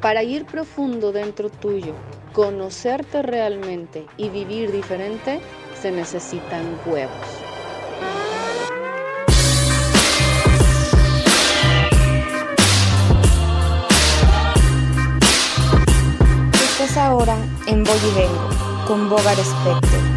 Para ir profundo dentro tuyo, conocerte realmente y vivir diferente, se necesitan huevos. Estás ahora en Voy con Bogar Specter.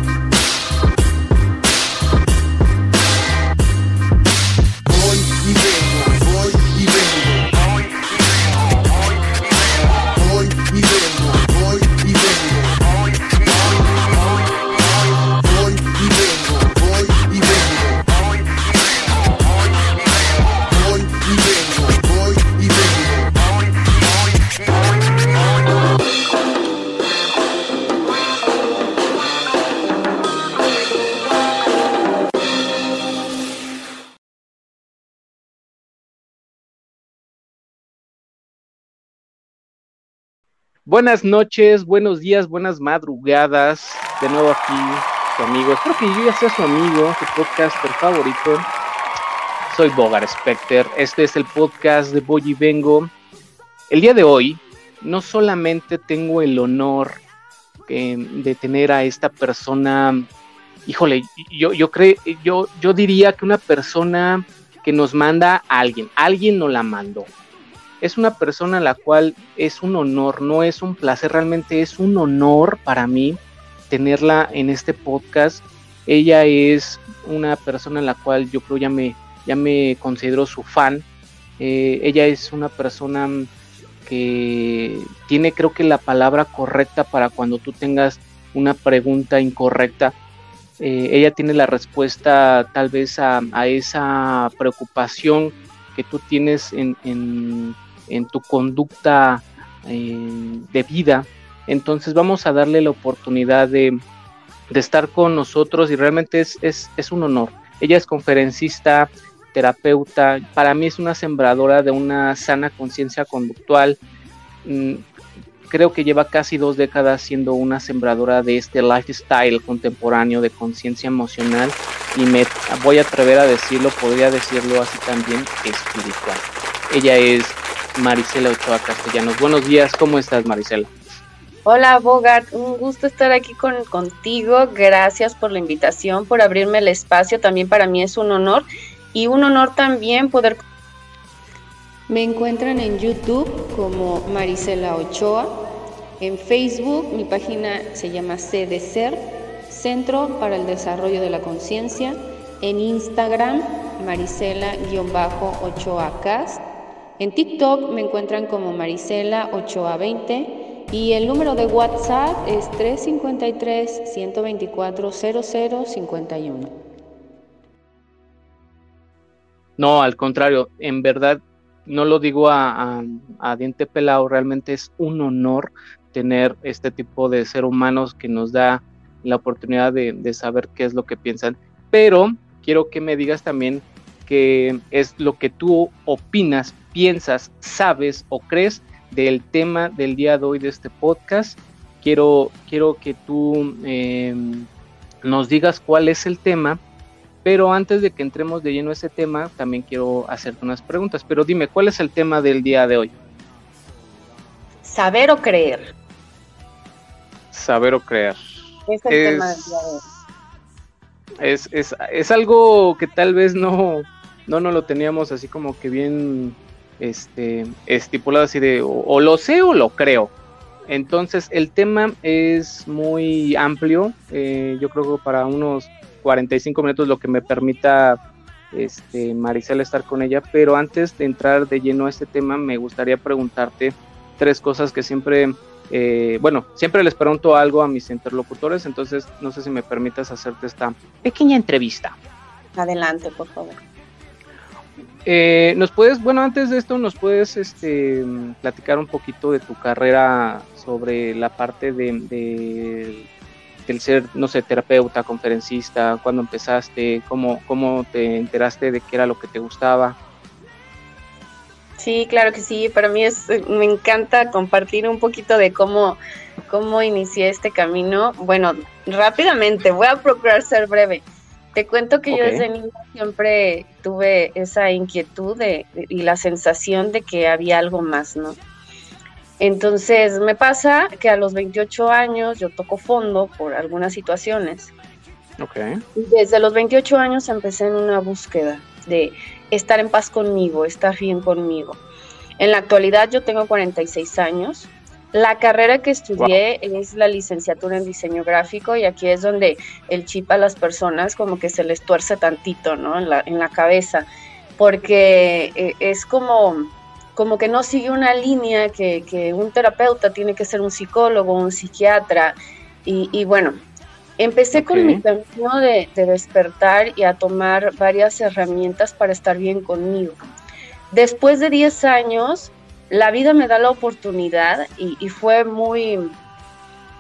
Buenas noches, buenos días, buenas madrugadas. De nuevo aquí, su amigo. Espero que yo ya sea su amigo, su podcaster favorito. Soy Bogar Specter. Este es el podcast de Boy y Vengo. El día de hoy, no solamente tengo el honor eh, de tener a esta persona. Híjole, yo, yo, yo, yo diría que una persona que nos manda a alguien. Alguien nos la mandó es una persona a la cual es un honor, no es un placer, realmente es un honor para mí tenerla en este podcast. Ella es una persona en la cual yo creo ya me, ya me considero su fan. Eh, ella es una persona que tiene creo que la palabra correcta para cuando tú tengas una pregunta incorrecta. Eh, ella tiene la respuesta tal vez a, esa preocupación que tú tienes en, en tu conducta eh, de vida. Entonces vamos a darle la oportunidad de, estar con nosotros y realmente es, es, un honor. Ella es conferencista, terapeuta, para mí es una sembradora de una sana conciencia conductual. Mm, creo que lleva casi dos décadas siendo una sembradora de este lifestyle contemporáneo de conciencia emocional y me voy a atrever a decirlo, podría decirlo así también, espiritual. Ella es Marisela Ochoa Castellanos. Buenos días, ¿cómo estás Marisela? Hola Bogart, un gusto estar aquí con, contigo. Gracias por la invitación, por abrirme el espacio. También para mí es un honor y un honor también poder... Me encuentran en YouTube como Marisela Ochoa. En Facebook mi página se llama CDCER, Centro para el Desarrollo de la Conciencia. En Instagram, Marisela-Ochoa Cast. En TikTok me encuentran como Marisela 8A20 y el número de WhatsApp es 353 124 0051. No, al contrario, en verdad no lo digo a, diente pelado, realmente es un honor tener este tipo de ser humanos que nos da la oportunidad de saber qué es lo que piensan. Pero quiero que me digas también qué es lo que tú opinas piensas, sabes o crees del tema del día de hoy de este podcast. Quiero, quiero que tú em, nos digas cuál es el tema, pero antes de que entremos de lleno a ese tema, también quiero hacerte unas preguntas. Pero dime, ¿cuál es el tema del día de hoy? Saber o creer. Saber o creer. Es el tema del día de hoy. Es, es, es algo que tal vez no, no, no lo teníamos así como que bien este, estipulado así de o, lo sé o lo creo. Entonces el tema es muy amplio, eh, yo creo que para unos 45 minutos lo que me permita este, estar con ella, pero antes de entrar de lleno a este tema me gustaría preguntarte tres cosas que siempre, eh, bueno, siempre les pregunto algo a mis interlocutores, entonces no sé si me permitas hacerte esta pequeña entrevista. Adelante, por favor. Eh, nos puedes, bueno, antes de esto, nos puedes este, platicar un poquito de tu carrera sobre la parte de, del ser, no sé, terapeuta, conferencista, cuándo empezaste, cómo, cómo te enteraste de qué era lo que te gustaba. Sí, claro que sí. Para mí es, me encanta compartir un poquito de cómo, cómo inicié este camino. Bueno, rápidamente, voy a procurar ser breve. Te cuento que yo desde niña siempre tuve esa inquietud de, y la sensación de que había algo más, ¿no? Entonces me pasa que a los 28 años yo toco fondo por algunas situaciones. Okay. Desde los 28 años empecé en una búsqueda de estar en paz conmigo, estar bien conmigo. En la actualidad yo tengo 46 años. La carrera que estudié es la licenciatura en diseño gráfico y aquí es donde el chip a las personas como que se les tuerce tantito, ¿no? En la, en la cabeza, porque eh, es como, como que no sigue una línea que, que un terapeuta tiene que ser un psicólogo, un psiquiatra. Y, y bueno, empecé con mi camino de, de despertar y a tomar varias herramientas para estar bien conmigo. Después de 10 años, la vida me da la oportunidad y, fue muy,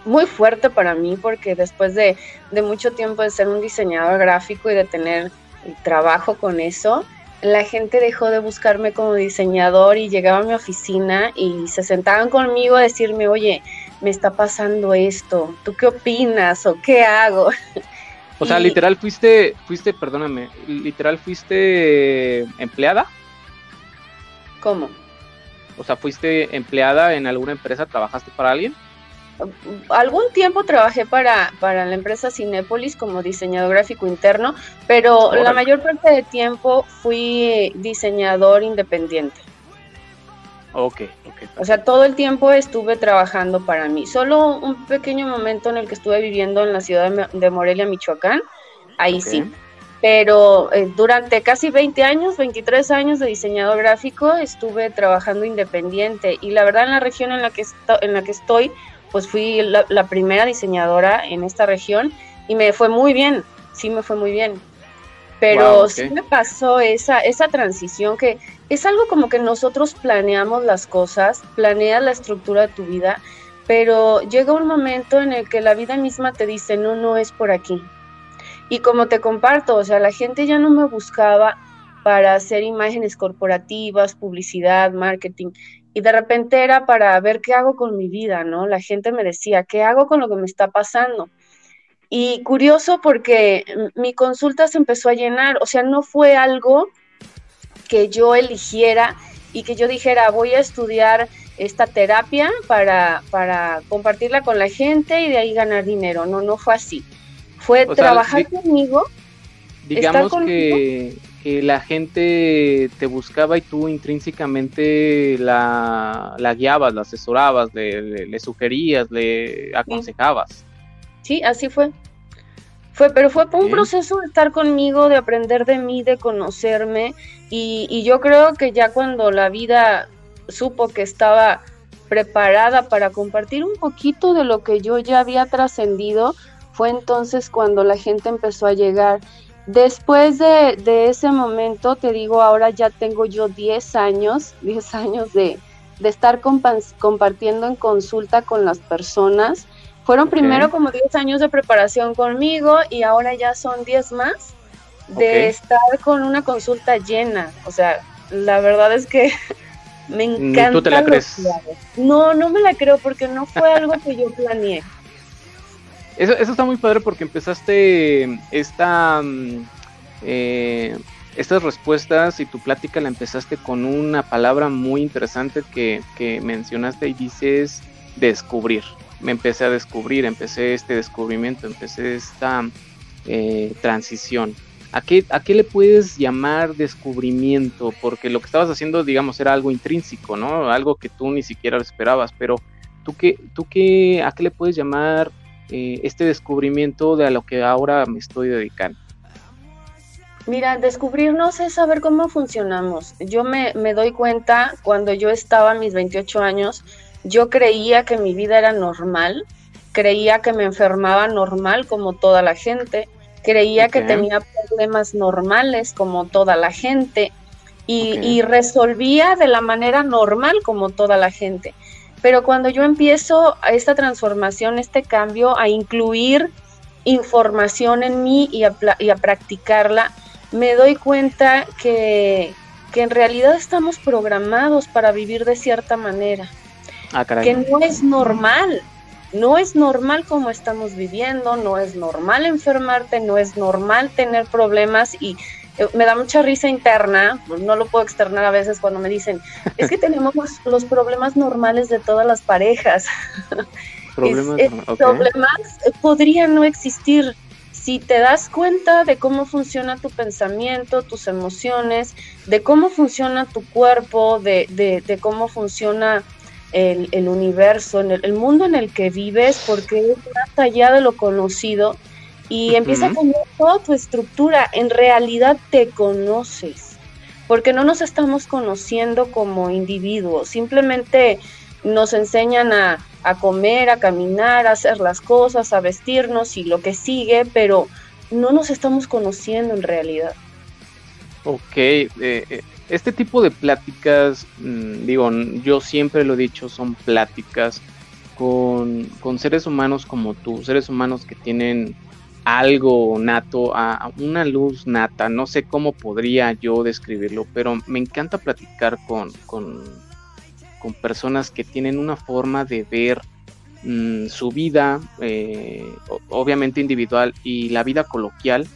muy fuerte para mí porque después de, mucho tiempo de ser un diseñador gráfico y de tener trabajo con eso, la gente dejó de buscarme como diseñador y llegaba a mi oficina y se sentaban conmigo a decirme, oye, me está pasando esto, ¿tú qué opinas o qué hago? O sea, literal fuiste, fuiste, perdóname, literal fuiste empleada. ¿Cómo? O sea, ¿fuiste empleada en alguna empresa? ¿Trabajaste para alguien? Algún tiempo trabajé para, para la empresa Cinépolis como diseñador gráfico interno, pero la mayor parte del tiempo fui diseñador independiente. Ok, ok. O sea, todo el tiempo estuve trabajando para mí. Solo un pequeño momento en el que estuve viviendo en la ciudad de Morelia, Michoacán, ahí sí pero eh, durante casi 20 años, 23 años de diseñador gráfico, estuve trabajando independiente. Y la verdad en la región en la que, en la que estoy, pues fui la, primera diseñadora en esta región y me fue muy bien, sí me fue muy bien. Pero sí me pasó esa, esa transición que es algo como que nosotros planeamos las cosas, planeas la estructura de tu vida, pero llega un momento en el que la vida misma te dice, no, no es por aquí, y como te comparto, o sea, la gente ya no me buscaba para hacer imágenes corporativas, publicidad, marketing, y de repente era para ver qué hago con mi vida, ¿no? La gente me decía, ¿qué hago con lo que me está pasando? Y curioso porque mi consulta se empezó a llenar, o sea, no fue algo que yo eligiera y que yo dijera, voy a estudiar esta terapia para, para compartirla con la gente y de ahí ganar dinero. No, no fue así fue trabajar conmigo. Digamos que, que, la gente te buscaba y tú intrínsecamente la, la guiabas, la asesorabas, le, sugerías, le aconsejabas. Sí, así fue. Fue, pero fue un proceso de estar conmigo, de aprender de mí, de conocerme. Y, y yo creo que ya cuando la vida supo que estaba preparada para compartir un poquito de lo que yo ya había trascendido, fue entonces cuando la gente empezó a llegar. Después de, ese momento, te digo, ahora ya tengo yo 10 años, 10 años de, estar compartiendo en consulta con las personas. Fueron primero como 10 años de preparación conmigo y ahora ya son 10 más de estar con una consulta llena. O sea, la verdad es que me encanta. ¿Tú te la crees? No, no me la creo porque no fue algo que yo planeé. Eso, está muy padre porque empezaste esta, mm, eh, estas respuestas y tu plática la empezaste con una palabra muy interesante que, mencionaste y dices descubrir. Me empecé a descubrir, empecé este descubrimiento, empecé esta eh, transición. ¿A qué, ¿A qué le puedes llamar descubrimiento? Porque lo que estabas haciendo, digamos, era algo intrínseco, ¿no? Algo que tú ni siquiera lo esperabas, pero ¿tú qué, tú qué, a qué le puedes llamar eh, este descubrimiento de a lo que ahora me estoy dedicando? Mira, descubrirnos es saber cómo funcionamos. Yo me, me, doy cuenta cuando yo estaba a mis 28 años, yo creía que mi vida era normal, creía que me enfermaba normal como toda la gente, creía que tenía problemas normales como toda la gente y, y resolvía de la manera normal como toda la gente. Pero cuando yo empiezo a esta transformación, este cambio, a incluir información en mí y a, y a practicarla, me doy cuenta que, que, en realidad estamos programados para vivir de cierta manera. Ah, que no es normal, no es normal como estamos viviendo, no es normal enfermarte, no es normal tener problemas y me da mucha risa interna, no lo puedo externar a veces cuando me dicen, es que tenemos los, problemas normales de todas las parejas. Problemas, problemas eh, podrían no existir si te das cuenta de cómo funciona tu pensamiento, tus emociones, de cómo funciona tu cuerpo, de, de, cómo funciona el, el universo, en el, mundo en el que vives, porque es más allá de lo conocido y empieza a cambiar toda tu estructura. En realidad te conoces, porque no nos estamos conociendo como individuos, simplemente nos enseñan a, comer, a caminar, a hacer las cosas, a vestirnos y lo que sigue, pero no nos estamos conociendo en realidad. Ok, eh, eh, este tipo de pláticas, mm, digo, yo siempre lo he dicho, son pláticas con, con seres humanos como tú, seres humanos que tienen algo nato, a una luz nata, no sé cómo podría yo describirlo, pero me encanta platicar con, con, personas que tienen una forma de ver mm, su vida, eh, obviamente individual, y la vida coloquial,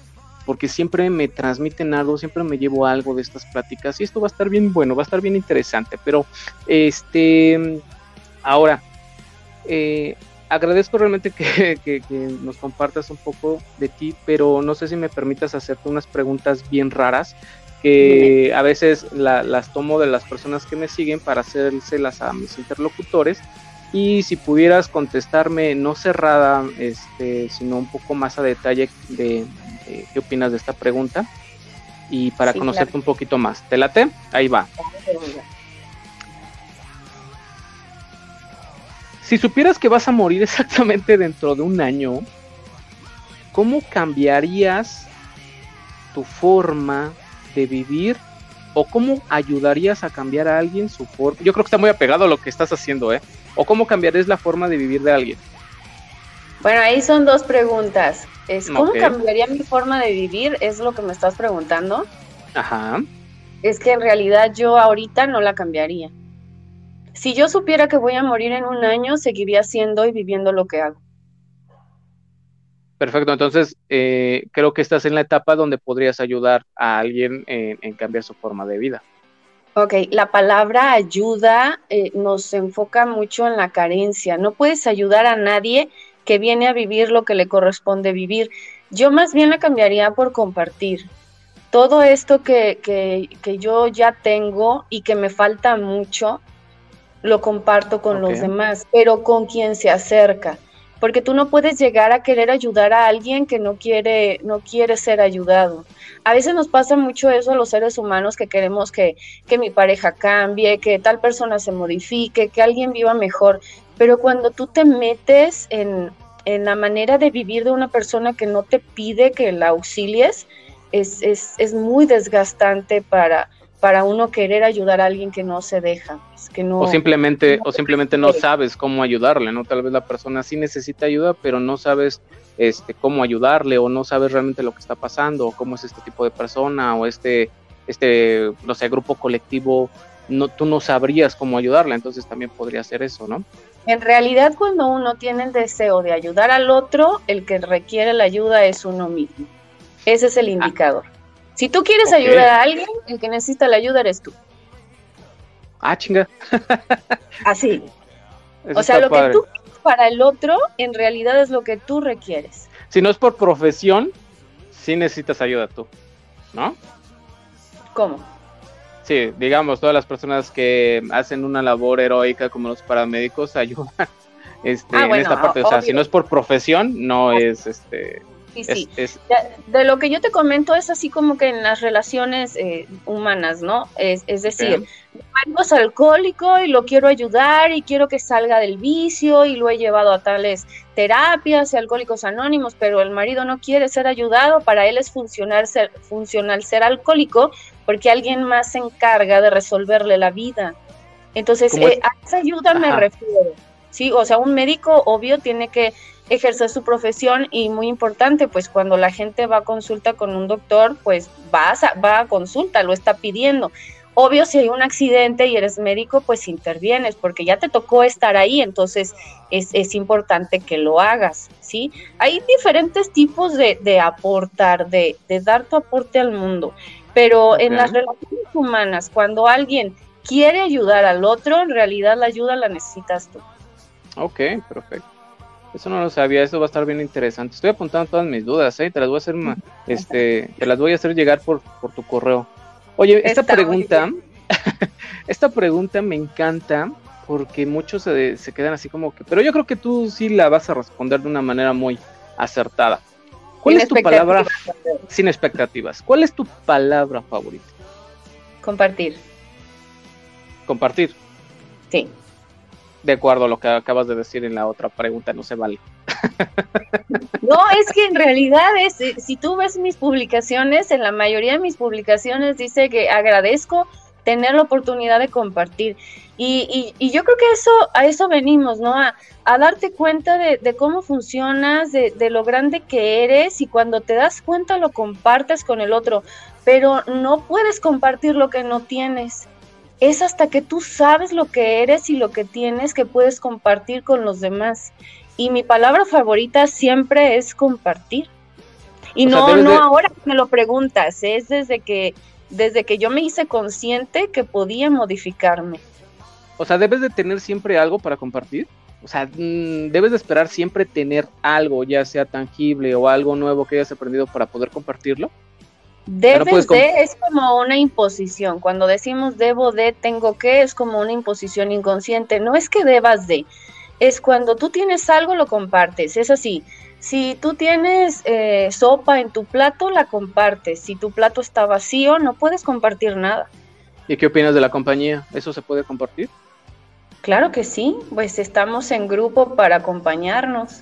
porque siempre me transmiten algo, siempre me llevo algo de estas pláticas, y esto va a estar bien bueno, va a estar bien interesante, pero este, ahora, eh, agradezco realmente que, nos compartas un poco de ti, pero no sé si me permitas hacerte unas preguntas bien raras que a veces las tomo de las personas que me siguen para hacérselas a mis interlocutores y si pudieras contestarme no cerrada, este, sino un poco más a detalle de, qué opinas de esta pregunta y para conocerte un poquito más. ¿Te late? Ahí va. Si supieras que vas a morir exactamente dentro de un año, ¿cómo cambiarías tu forma de vivir o cómo ayudarías a cambiar a alguien su forma? Yo creo que está muy apegado a lo que estás haciendo, ¿eh? ¿O cómo cambiarías la forma de vivir de alguien? Bueno, ahí son dos preguntas. Es, ¿Cómo cambiaría mi forma de vivir? Es lo que me estás preguntando. Ajá. Es que en realidad yo ahorita no la cambiaría. Si yo supiera que voy a morir en un año, seguiría haciendo y viviendo lo que hago. Perfecto, entonces eh, creo que estás en la etapa donde podrías ayudar a alguien en, cambiar su forma de vida. Ok, la palabra ayuda eh, nos enfoca mucho en la carencia. No puedes ayudar a nadie que viene a vivir lo que le corresponde vivir. Yo más bien la cambiaría por compartir. Todo esto que, que, que yo ya tengo y que me falta mucho, lo comparto con los demás, pero con quien se acerca, porque tú no puedes llegar a querer ayudar a alguien que no quiere no quiere ser ayudado. A veces nos pasa mucho eso a los seres humanos que queremos que, que mi pareja cambie, que tal persona se modifique, que alguien viva mejor, pero cuando tú te metes en, en la manera de vivir de una persona que no te pide que la auxilies, es, es, es muy desgastante para, para uno querer ayudar a alguien que no se deja, pues, que no o simplemente o simplemente no sabes cómo ayudarle, no tal vez la persona sí necesita ayuda, pero no sabes este cómo ayudarle o no sabes realmente lo que está pasando o cómo es este tipo de persona o este este no sé grupo colectivo no tú no sabrías cómo ayudarle, entonces también podría ser eso, ¿no? En realidad cuando uno tiene el deseo de ayudar al otro, el que requiere la ayuda es uno mismo. Ese es el ah. Si tú quieres ayudar a alguien, el que necesita la ayuda eres tú. Ah, chinga. Así. o sea, lo que tú para el otro, en realidad es lo que tú requieres. Si no es por profesión, sí necesitas ayuda tú, ¿no? ¿Cómo? Sí, digamos, todas las personas que hacen una labor heroica como los paramédicos ayudan este, ah, en esta parte. O sea, si no es por profesión, no es este Sí, sí. De, lo que yo te comento es así como que en las relaciones eh, humanas, ¿no? Es, es decir, mi es alcohólico y lo quiero ayudar y quiero que salga del vicio y lo he llevado a tales terapias y alcohólicos anónimos, pero el marido no quiere ser ayudado, para él es funcional ser, funcional ser alcohólico porque alguien más se encarga de resolverle la vida. Entonces, eh, a esa ayuda me refiero. Sí, o sea, un médico obvio tiene que ejercer su profesión y muy importante, pues cuando la gente va a consulta con un doctor, pues va a, va a consulta, lo está pidiendo. Obvio, si hay un accidente y eres médico, pues intervienes, porque ya te tocó estar ahí, entonces es, importante que lo hagas, ¿sí? Hay diferentes tipos de, aportar, de, dar tu aporte al mundo, pero en las relaciones humanas, cuando alguien quiere ayudar al otro, en realidad la ayuda la necesitas tú. Ok, perfecto. Eso no lo sabía, eso va a estar bien interesante. Estoy apuntando todas mis dudas, ¿eh? Te las voy a hacer, este, te las voy a hacer llegar por, por tu correo. Oye, esta pregunta, esta pregunta me encanta porque muchos se, se, quedan así como que, pero yo creo que tú sí la vas a responder de una manera muy acertada. ¿Cuál es tu palabra sin expectativas? ¿Cuál es tu palabra favorita? Compartir. Compartir. Sí de acuerdo a lo que acabas de decir en la otra pregunta, no se vale. No, es que en realidad es, eh, si tú ves mis publicaciones, en la mayoría de mis publicaciones dice que agradezco tener la oportunidad de compartir. Y, y, yo creo que eso, a eso venimos, ¿no? A, darte cuenta de, cómo funcionas, de, de, lo grande que eres y cuando te das cuenta lo compartes con el otro, pero no puedes compartir lo que no tienes es hasta que tú sabes lo que eres y lo que tienes que puedes compartir con los demás. Y mi palabra favorita siempre es compartir. Y no, no ahora que me lo preguntas, es desde que, desde que yo me hice consciente que podía modificarme. O sea, debes de tener siempre algo para compartir. O sea, mm, debes de esperar siempre tener algo, ya sea tangible o algo nuevo que hayas aprendido para poder compartirlo. Debes de es como una imposición. Cuando decimos debo de, tengo que, es como una imposición inconsciente. No es que debas de, es cuando tú tienes algo lo compartes. Es así. Si tú tienes eh, sopa en tu plato, la compartes. Si tu plato está vacío, no puedes compartir nada. ¿Y qué opinas de la compañía? ¿Eso se puede compartir? Claro que sí, pues estamos en grupo para acompañarnos.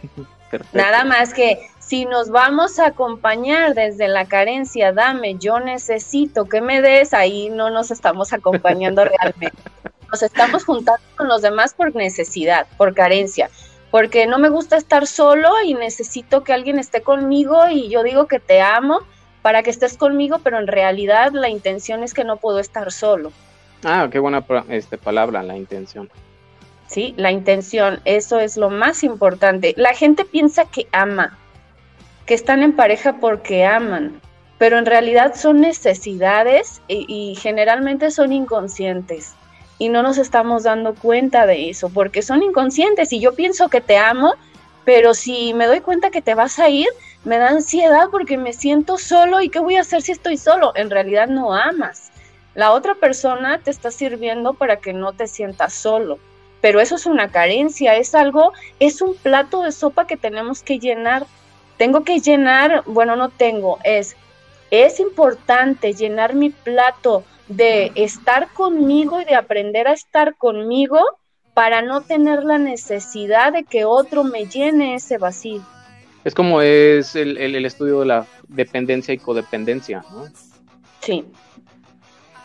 Nada más que si nos vamos a acompañar desde la carencia, dame, yo necesito que me des, ahí no nos estamos acompañando realmente. Nos estamos juntando con los demás por necesidad, por carencia, porque no me gusta estar solo y necesito que alguien esté conmigo y yo digo que te amo para que estés conmigo, pero en realidad la intención es que no puedo estar solo. Ah, qué buena este, palabra, la intención. Sí, la intención, eso es lo más importante. La gente piensa que ama, que están en pareja porque aman, pero en realidad son necesidades y, generalmente son inconscientes y no nos estamos dando cuenta de eso porque son inconscientes y yo pienso que te amo, pero si me doy cuenta que te vas a ir, me da ansiedad porque me siento solo y qué voy a hacer si estoy solo. En realidad no amas. La otra persona te está sirviendo para que no te sientas solo, pero eso es una carencia, es algo, es un plato de sopa que tenemos que llenar tengo que llenar, bueno, no tengo, es, es importante llenar mi plato de estar conmigo y de aprender a estar conmigo para no tener la necesidad de que otro me llene ese vacío. Es como es el, estudio de la dependencia y codependencia, ¿no? Sí.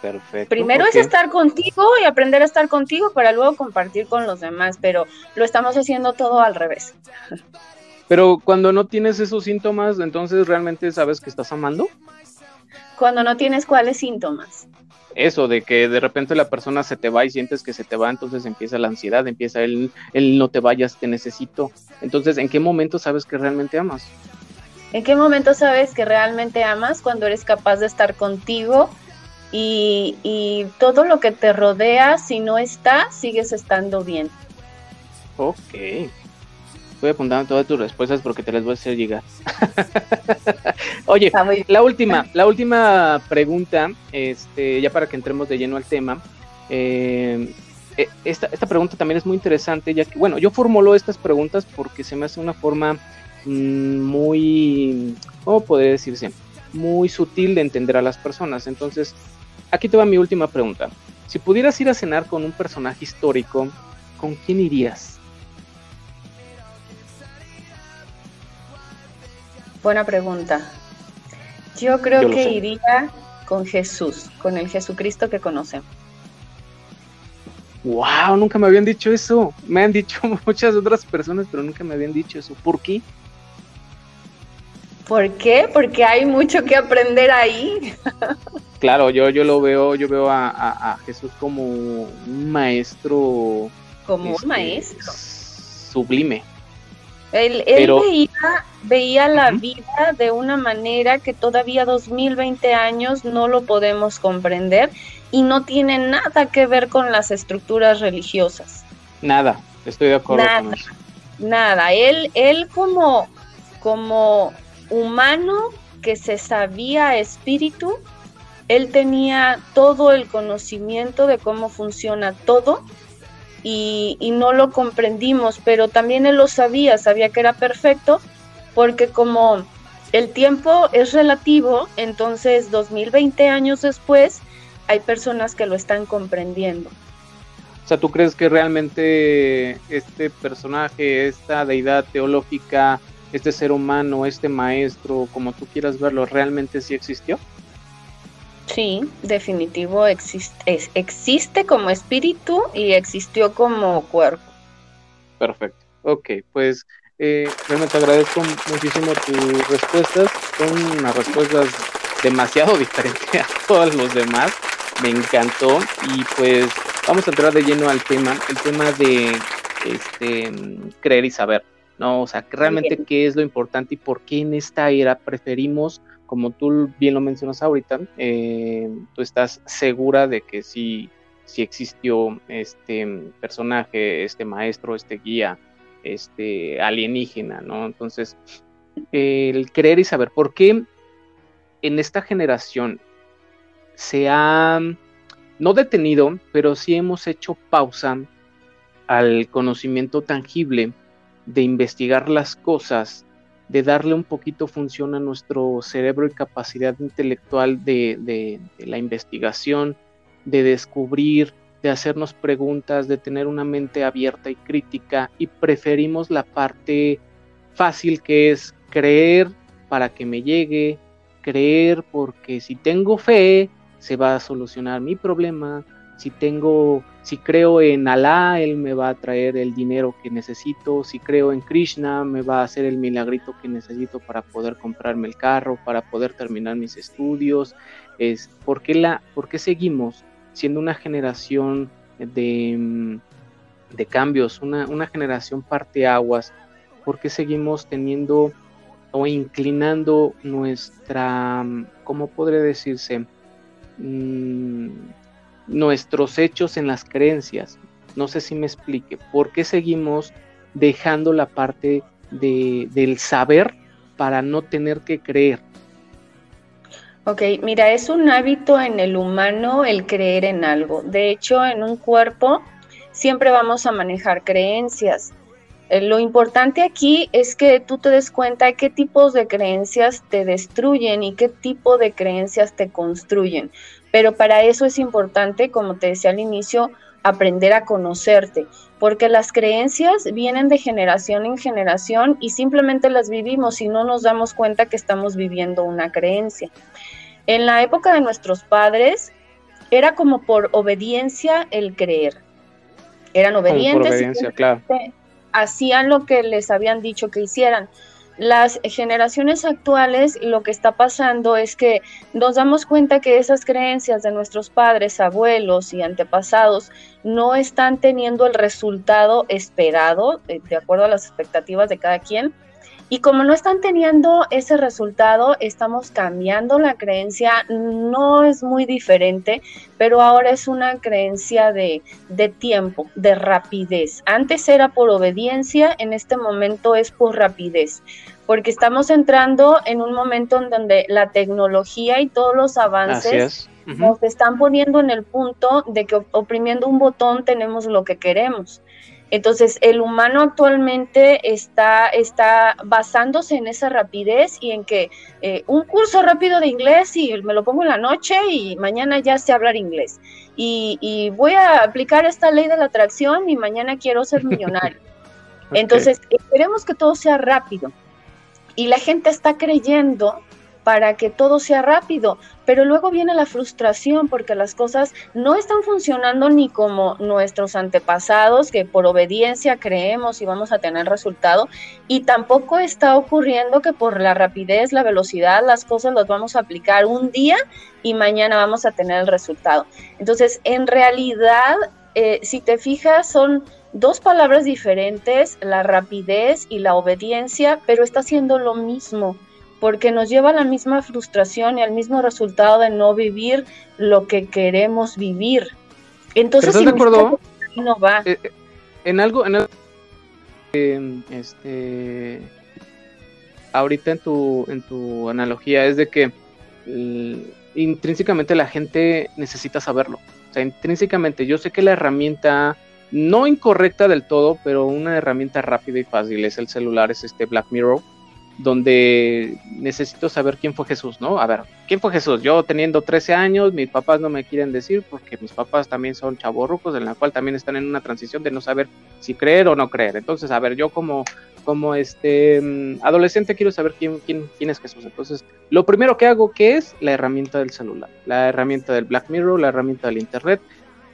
Perfecto. Primero es estar contigo y aprender a estar contigo para luego compartir con los demás, pero lo estamos haciendo todo al revés. Pero cuando no tienes esos síntomas, entonces realmente sabes que estás amando. Cuando no tienes cuáles síntomas. Eso, de que de repente la persona se te va y sientes que se te va, entonces empieza la ansiedad, empieza el, el no te vayas, te necesito. Entonces, ¿en qué momento sabes que realmente amas? ¿En qué momento sabes que realmente amas? Cuando eres capaz de estar contigo y, y todo lo que te rodea, si no está, sigues estando bien. Ok, Voy apuntando todas tus respuestas porque te las voy a hacer llegar. Oye, la última, la última pregunta, este, ya para que entremos de lleno al tema. Eh, eh, esta, esta, pregunta también es muy interesante, ya que, bueno, yo formulo estas preguntas porque se me hace una forma mm, muy, ¿cómo podría decirse? Muy sutil de entender a las personas. Entonces, aquí te va mi última pregunta. Si pudieras ir a cenar con un personaje histórico, ¿con quién irías? Buena pregunta. Yo creo que iría con Jesús, con el Jesucristo que conocemos. Wow, nunca me habían dicho eso. Me han dicho muchas otras personas, pero nunca me habían dicho eso. ¿Por qué? ¿Por qué? Porque hay mucho que aprender ahí. Claro, yo, yo lo veo, yo veo a, Jesús como un maestro. Como un este, maestro. Sublime. Él, veía, la vida de una manera que todavía 2020 años no lo podemos comprender y no tiene nada que ver con las estructuras religiosas. Nada, estoy de acuerdo nada, con eso. Nada, él, él como, como humano que se sabía espíritu, él tenía todo el conocimiento de cómo funciona todo y, no lo comprendimos, pero también él lo sabía, sabía que era perfecto, porque como el tiempo es relativo, entonces 2020 años después hay personas que lo están comprendiendo. O sea, ¿tú crees que realmente este personaje, esta deidad teológica, este ser humano, este maestro, como tú quieras verlo, realmente sí existió? Sí, definitivo existe, existe como espíritu y existió como cuerpo. Perfecto. Ok, pues eh, realmente agradezco muchísimo tus respuestas. Son unas respuestas demasiado diferentes a todos los demás. Me encantó y pues vamos a entrar de lleno al tema, el tema de este creer y saber, ¿no? O sea, realmente qué es lo importante y por qué en esta era preferimos como tú bien lo mencionas ahorita, eh, tú estás segura de que sí, sí existió este personaje, este maestro, este guía, este alienígena, ¿no? Entonces, el creer y saber por qué en esta generación se ha no detenido, pero sí hemos hecho pausa al conocimiento tangible de investigar las cosas de darle un poquito función a nuestro cerebro y capacidad intelectual de, la investigación, de descubrir, de hacernos preguntas, de tener una mente abierta y crítica y preferimos la parte fácil que es creer para que me llegue, creer porque si tengo fe se va a solucionar mi problema, si tengo, si creo en Alá, él me va a traer el dinero que necesito, si creo en Krishna, me va a hacer el milagrito que necesito para poder comprarme el carro, para poder terminar mis estudios. Es, ¿por, qué la, ¿Por qué seguimos siendo una generación de, mm, de cambios, una, una generación parteaguas? ¿Por qué seguimos teniendo o inclinando nuestra, mm, ¿cómo podría decirse? Mm, nuestros hechos en las creencias. No sé si me explique. ¿Por qué seguimos dejando la parte de, del saber para no tener que creer? Ok, mira, es un hábito en el humano el creer en algo. De hecho, en un cuerpo siempre vamos a manejar creencias. Eh, lo importante aquí es que tú te des cuenta de qué tipos de creencias te destruyen y qué tipo de creencias te construyen. Pero para eso es importante, como te decía al inicio, aprender a conocerte, porque las creencias vienen de generación en generación y simplemente las vivimos y no nos damos cuenta que estamos viviendo una creencia. En la época de nuestros padres era como por obediencia el creer. Eran obedientes, claro. hacían lo que les habían dicho que hicieran. Las generaciones actuales lo que está pasando es que nos damos cuenta que esas creencias de nuestros padres, abuelos y antepasados no están teniendo el resultado esperado eh, de acuerdo a las expectativas de cada quien. Y como no están teniendo ese resultado, estamos cambiando la creencia. No es muy diferente, pero ahora es una creencia de, de, tiempo, de rapidez. Antes era por obediencia, en este momento es por rapidez porque estamos entrando en un momento en donde la tecnología y todos los avances nos están poniendo en el punto de que oprimiendo un botón tenemos lo que queremos. Entonces, el humano actualmente está, está basándose en esa rapidez y en que eh, un curso rápido de inglés y me lo pongo en la noche y mañana ya sé hablar inglés. Y, y voy a aplicar esta ley de la atracción y mañana quiero ser millonario. Entonces, queremos que todo sea rápido y la gente está creyendo para que todo sea rápido, pero luego viene la frustración porque las cosas no están funcionando ni como nuestros antepasados, que por obediencia creemos y vamos a tener resultado, y tampoco está ocurriendo que por la rapidez, la velocidad, las cosas las vamos a aplicar un día y mañana vamos a tener el resultado. Entonces, en realidad, eh, si te fijas, son dos palabras diferentes, la rapidez y la obediencia, pero está haciendo lo mismo porque nos lleva a la misma frustración y al mismo resultado de no vivir lo que queremos vivir. Entonces, si de acuerdo? no va. Eh, eh, en algo, en este, ahorita en tu, en tu analogía es de que intrínsecamente la gente necesita saberlo. O sea, intrínsecamente yo sé que la herramienta no incorrecta del todo, pero una herramienta rápida y fácil es el celular, es este Black Mirror donde necesito saber quién fue Jesús, ¿no? A ver, ¿quién fue Jesús? Yo teniendo 13 años, mis papás no me quieren decir porque mis papás también son chavorrucos, en la cual también están en una transición de no saber si creer o no creer. Entonces, a ver, yo como, como este mm, adolescente quiero saber quién, quién, quién es Jesús. Entonces, lo primero que hago, ¿qué es? La herramienta del celular, la herramienta del Black Mirror, la herramienta del Internet,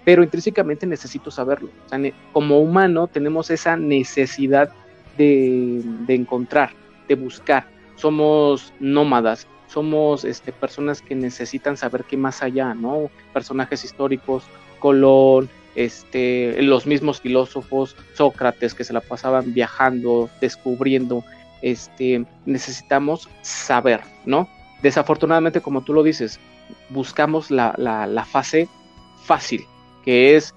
pero intrínsecamente necesito saberlo. O sea, como humano tenemos esa necesidad de, de encontrar de buscar. Somos nómadas, somos este, personas que necesitan saber qué más allá, ¿no? Personajes históricos, Colón, este, los mismos filósofos, Sócrates, que se la pasaban viajando, descubriendo, este, necesitamos saber, ¿no? Desafortunadamente, como tú lo dices, buscamos la, la, la fase fácil, que es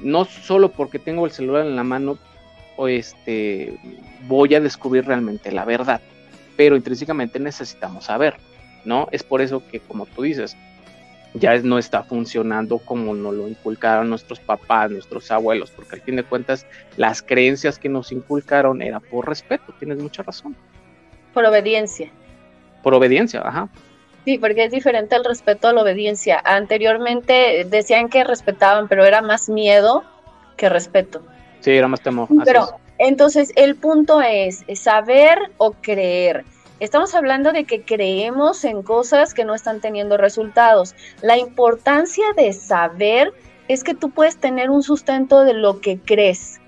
no solo porque tengo el celular en la mano, o este, voy a descubrir realmente la verdad. Pero intrínsecamente necesitamos saber, ¿no? Es por eso que, como tú dices, ya no está funcionando como nos lo inculcaron nuestros papás, nuestros abuelos, porque al fin de cuentas las creencias que nos inculcaron era por respeto, tienes mucha razón. Por obediencia. Por obediencia, ajá. Sí, porque es diferente el respeto a la obediencia. Anteriormente decían que respetaban, pero era más miedo que respeto. Sí, era más temor. Pero entonces el punto es saber o creer. Estamos hablando de que creemos en cosas que no están teniendo resultados. La importancia de saber es que tú puedes tener un sustento de lo que crees.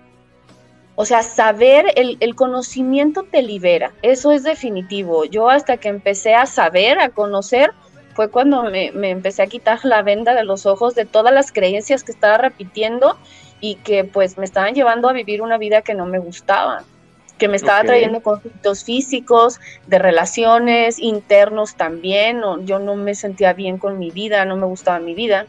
O sea, saber, el, el, conocimiento te libera, eso es definitivo. Yo hasta que empecé a saber, a conocer, fue cuando me, me empecé a quitar la venda de los ojos de todas las creencias que estaba repitiendo y que pues me estaban llevando a vivir una vida que no me gustaba, que me estaba trayendo conflictos físicos, de relaciones internos también, yo no me sentía bien con mi vida, no me gustaba mi vida,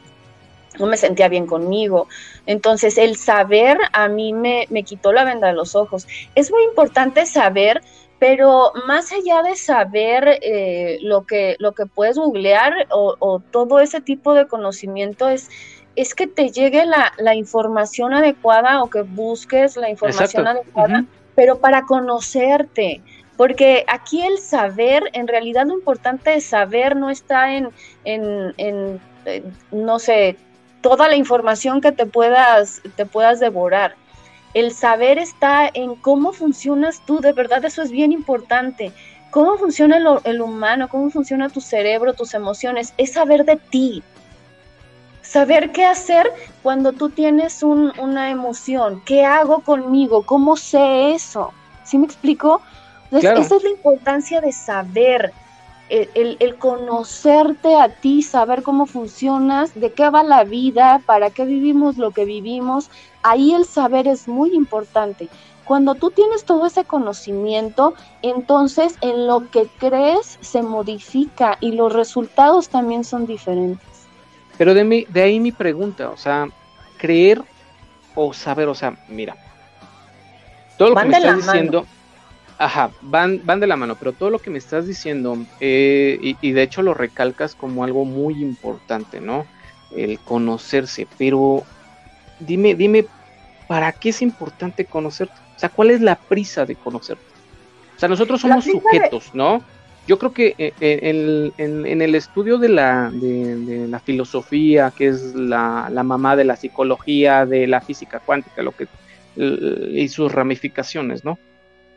no me sentía bien conmigo. Entonces el saber a mí me, me quitó la venda de los ojos. Es muy importante saber pero más allá de saber eh, lo, que, lo que puedes googlear o, o, todo ese tipo de conocimiento es es que te llegue la, información adecuada o que busques la información adecuada, pero para conocerte. Porque aquí el saber, en realidad lo importante de saber no está en, en, no sé, toda la información que te puedas, te puedas devorar. El saber está en cómo funcionas tú, de verdad eso es bien importante. Cómo funciona el, el humano, cómo funciona tu cerebro, tus emociones, es saber de ti, saber qué hacer cuando tú tienes una emoción, qué hago conmigo, cómo sé eso. ¿Sí me explico? Entonces, esa es la importancia de saber, el, el, conocerte a ti, saber cómo funcionas, de qué va la vida, para qué vivimos lo que vivimos. Ahí el saber es muy importante. Cuando tú tienes todo ese conocimiento, entonces en lo que crees se modifica y los resultados también son diferentes. Pero de, mi, de ahí mi pregunta, o sea, creer o saber, o sea, mira, todo lo que me estás diciendo, ajá, van, van de la mano, pero todo lo que me estás diciendo, eh, y, y, de hecho lo recalcas como algo muy importante, ¿no? El conocerse, pero dime, dime, ¿para qué es importante conocerte? O sea, ¿cuál es la prisa de conocerte? O sea, nosotros somos sujetos, ¿no? yo creo que eh, eh, en, el estudio de la, de, la filosofía, que es la, mamá de la psicología, de la física cuántica, lo que y sus ramificaciones, ¿no?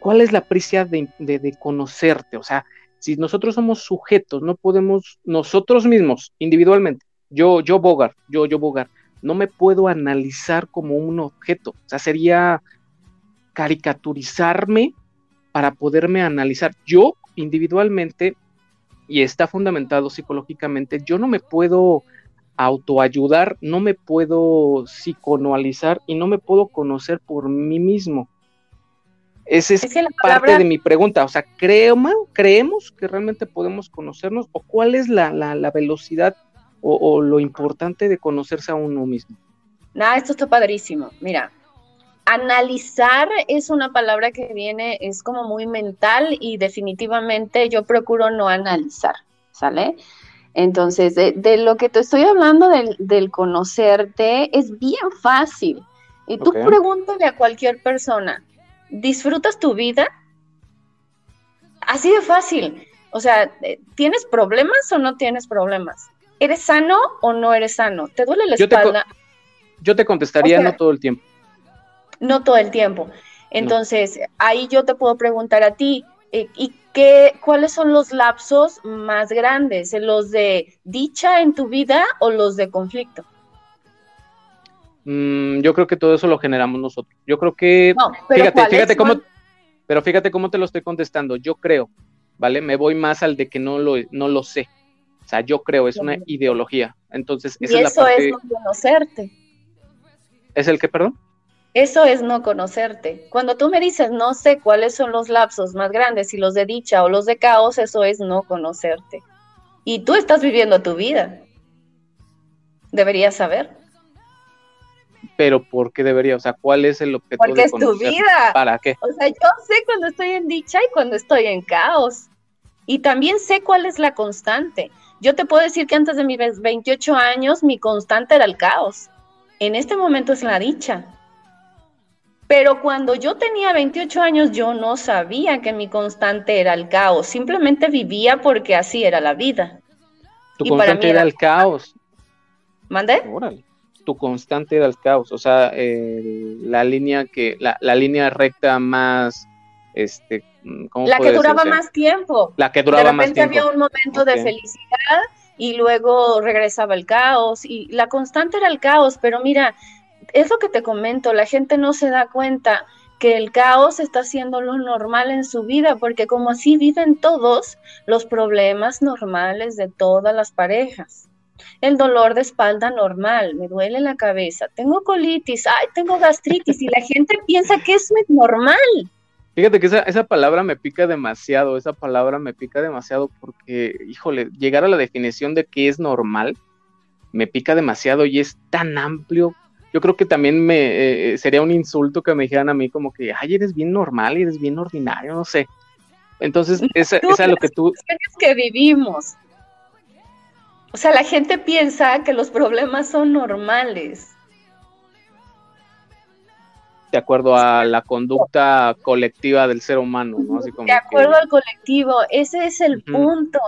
¿Cuál es la prisa de, conocerte? O sea, si nosotros somos sujetos, no podemos nosotros mismos, individualmente, yo, yo Bogart, yo, yo Bogart, no me puedo analizar como un objeto. O sea, sería caricaturizarme para poderme analizar. Yo individualmente, y está fundamentado psicológicamente, yo no me puedo autoayudar, no me puedo psicoanalizar y no me puedo conocer por mí mismo. Esa es, parte de mi pregunta. O sea, ¿creemos, ¿creemos que realmente podemos conocernos? ¿O cuál es la, la, velocidad o, o, lo importante de conocerse a uno mismo? Nada, esto está padrísimo. Mira, analizar es una palabra que viene, es como muy mental y definitivamente yo procuro no analizar, ¿sale? Entonces, de, lo que te estoy hablando del, conocerte es bien fácil. Y tú pregúntale a cualquier persona, ¿disfrutas tu vida? Así de fácil. O sea, eh, ¿tienes problemas o no tienes problemas? ¿Eres sano o no eres sano? ¿Te duele la espalda? yo te contestaría no todo el tiempo. No todo el tiempo. Entonces, ahí yo te puedo preguntar a ti, eh, ¿y qué, cuáles son los lapsos más grandes? ¿Los de dicha en tu vida o los de conflicto? Mm, yo creo que todo eso lo generamos nosotros. Yo creo que, fíjate, fíjate cómo, pero fíjate cómo te lo estoy contestando. Yo creo, ¿vale? Me voy más al de que no lo, no lo sé. O sea, yo creo, es una ideología. Entonces, esa y es eso es no conocerte. ¿Es el que, perdón? Eso es no conocerte. Cuando tú me dices no sé cuáles son los lapsos más grandes, si los de dicha o los de caos, eso es no conocerte. Y tú estás viviendo tu vida. Deberías saber. Pero ¿por qué debería? O sea, ¿cuál es el objetivo? Porque es tu vida. ¿Para qué? O sea, yo sé cuando estoy en dicha y cuando estoy en caos. Y también sé cuál es la constante. Yo te puedo decir que antes de mis 28 años mi constante era el caos. En este momento es la dicha. Pero cuando yo tenía 28 años, yo no sabía que mi constante era el caos. Simplemente vivía porque así era la vida. Tu constante era, el caos. ¿Mandé? Tu constante era el caos. O sea, la línea que, la, línea recta más, este, ¿cómo La que duraba más tiempo. La que duraba más tiempo. había un momento de felicidad y luego regresaba el caos. Y la constante era el caos, pero mira, es lo que te comento, la gente no se da cuenta que el caos está siendo lo normal en su vida, porque como así viven todos los problemas normales de todas las parejas. El dolor de espalda normal, me duele la cabeza, tengo colitis, ay, tengo gastritis y la gente piensa que eso es normal. Fíjate que esa, esa palabra me pica demasiado, esa palabra me pica demasiado porque, híjole, llegar a la definición de qué es normal me pica demasiado y es tan amplio yo creo que también me eh, sería un insulto que me dijeran a mí como que, ay, eres bien normal, eres bien ordinario, no sé. Entonces, esa, es lo que tú... que vivimos. O sea, la gente piensa que los problemas son normales. De acuerdo a la conducta colectiva del ser humano, ¿no? de acuerdo al colectivo, ese es el punto,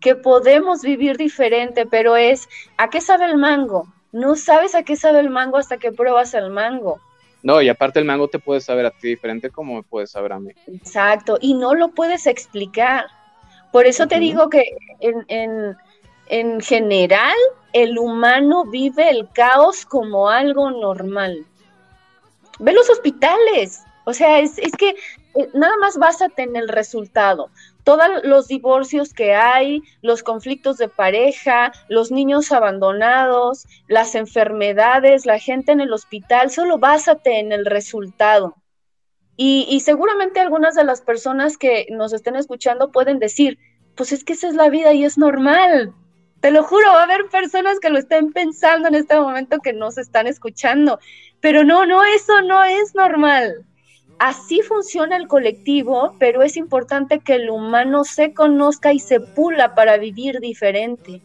que podemos vivir diferente, pero es, ¿a qué sabe el mango? no sabes a qué sabe el mango hasta que pruebas el mango. No, y aparte el mango te puede saber a ti diferente como me puede saber a mí. Exacto, y no lo puedes explicar. Por eso te digo que en, en general el humano vive el caos como algo normal. Ve los hospitales, o sea, es, es que eh, nada más básate en el resultado todos los divorcios que hay, los conflictos de pareja, los niños abandonados, las enfermedades, la gente en el hospital, solo básate en el resultado. Y, seguramente algunas de las personas que nos estén escuchando pueden decir, pues es que esa es la vida y es normal. Te lo juro, va a haber personas que lo estén pensando en este momento que no se están escuchando. Pero no, no, eso no es normal. Así funciona el colectivo, pero es importante que el humano se conozca y se pula para vivir diferente.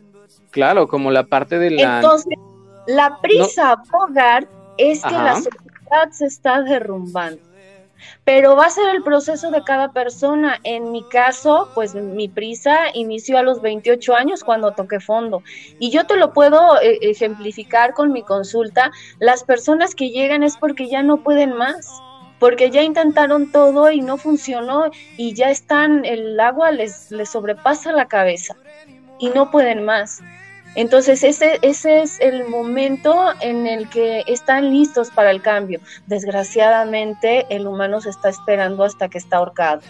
Claro, como la parte de la... Entonces, la prisa Bogart es que la sociedad se está derrumbando. Pero va a ser el proceso de cada persona. En mi caso, pues mi prisa inició a los 28 años cuando toqué fondo. Y yo te lo puedo eh, ejemplificar con mi consulta. Las personas que llegan es porque ya no pueden más porque ya intentaron todo y no funcionó y ya están, el agua les, les sobrepasa la cabeza y no pueden más. Entonces ese, ese es el momento en el que están listos para el cambio. Desgraciadamente el humano se está esperando hasta que está ahorcado.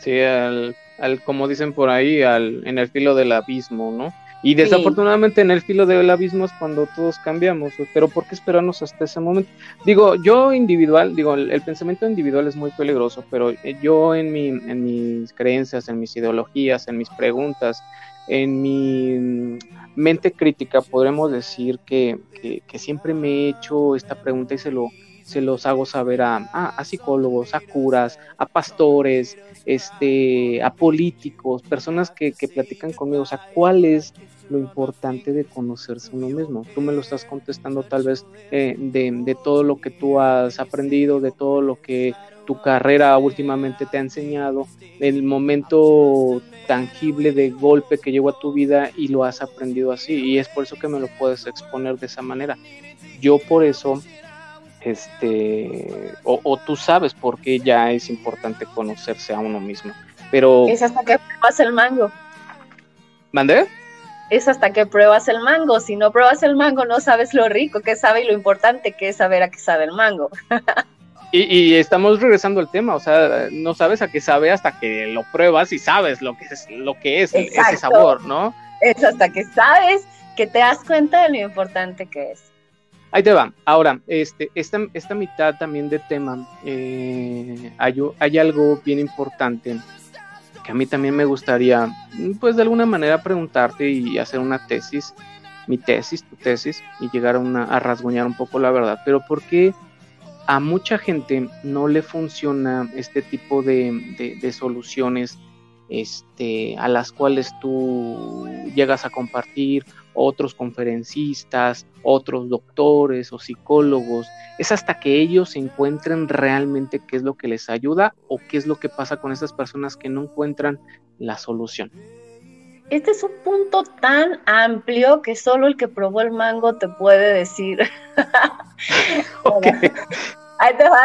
Sí, al, al como dicen por ahí, al, en el filo del abismo, ¿no? Y desafortunadamente en el filo del abismo es cuando todos cambiamos, pero ¿por qué esperarnos hasta ese momento? Digo, yo individual, digo, el, pensamiento individual es muy peligroso, pero eh, yo en, mi, en mis creencias, en mis ideologías, en mis preguntas, en mi mente crítica, podremos decir que, que, siempre me he hecho esta pregunta y se lo, se los hago saber a, a, psicólogos, a curas, a pastores, este, a políticos, personas que, que platican conmigo, o sea, ¿cuál es lo importante de conocerse uno mismo. Tú me lo estás contestando tal vez eh, de, de, todo lo que tú has aprendido, de todo lo que tu carrera últimamente te ha enseñado, el momento tangible de golpe que llegó a tu vida y lo has aprendido así. Y es por eso que me lo puedes exponer de esa manera. Yo por eso este o, o, tú sabes por qué ya es importante conocerse a uno mismo pero es hasta que pruebas el mango ¿mandé? es hasta que pruebas el mango. Si no pruebas el mango, no sabes lo rico que sabe y lo importante que es saber a qué sabe el mango. y, estamos regresando al tema, o sea, no sabes a qué sabe hasta que lo pruebas y sabes lo que es, lo que es ese sabor, ¿no? Es hasta que sabes que te das cuenta de lo importante que es. Ahí te va. Ahora, este, esta, esta mitad también de tema, eh, hay, hay algo bien importante a mí también me gustaría, pues de alguna manera preguntarte y hacer una tesis, mi tesis, tu tesis, y llegar a, una, a rasguñar un poco la verdad. Pero ¿por qué a mucha gente no le funciona este tipo de, de soluciones este, a las cuales tú llegas a compartir, otros conferencistas, otros doctores o psicólogos, es hasta que ellos encuentren realmente qué es lo que les ayuda o qué es lo que pasa con esas personas que no encuentran la solución. Este es un punto tan amplio que solo el que probó el mango te puede decir.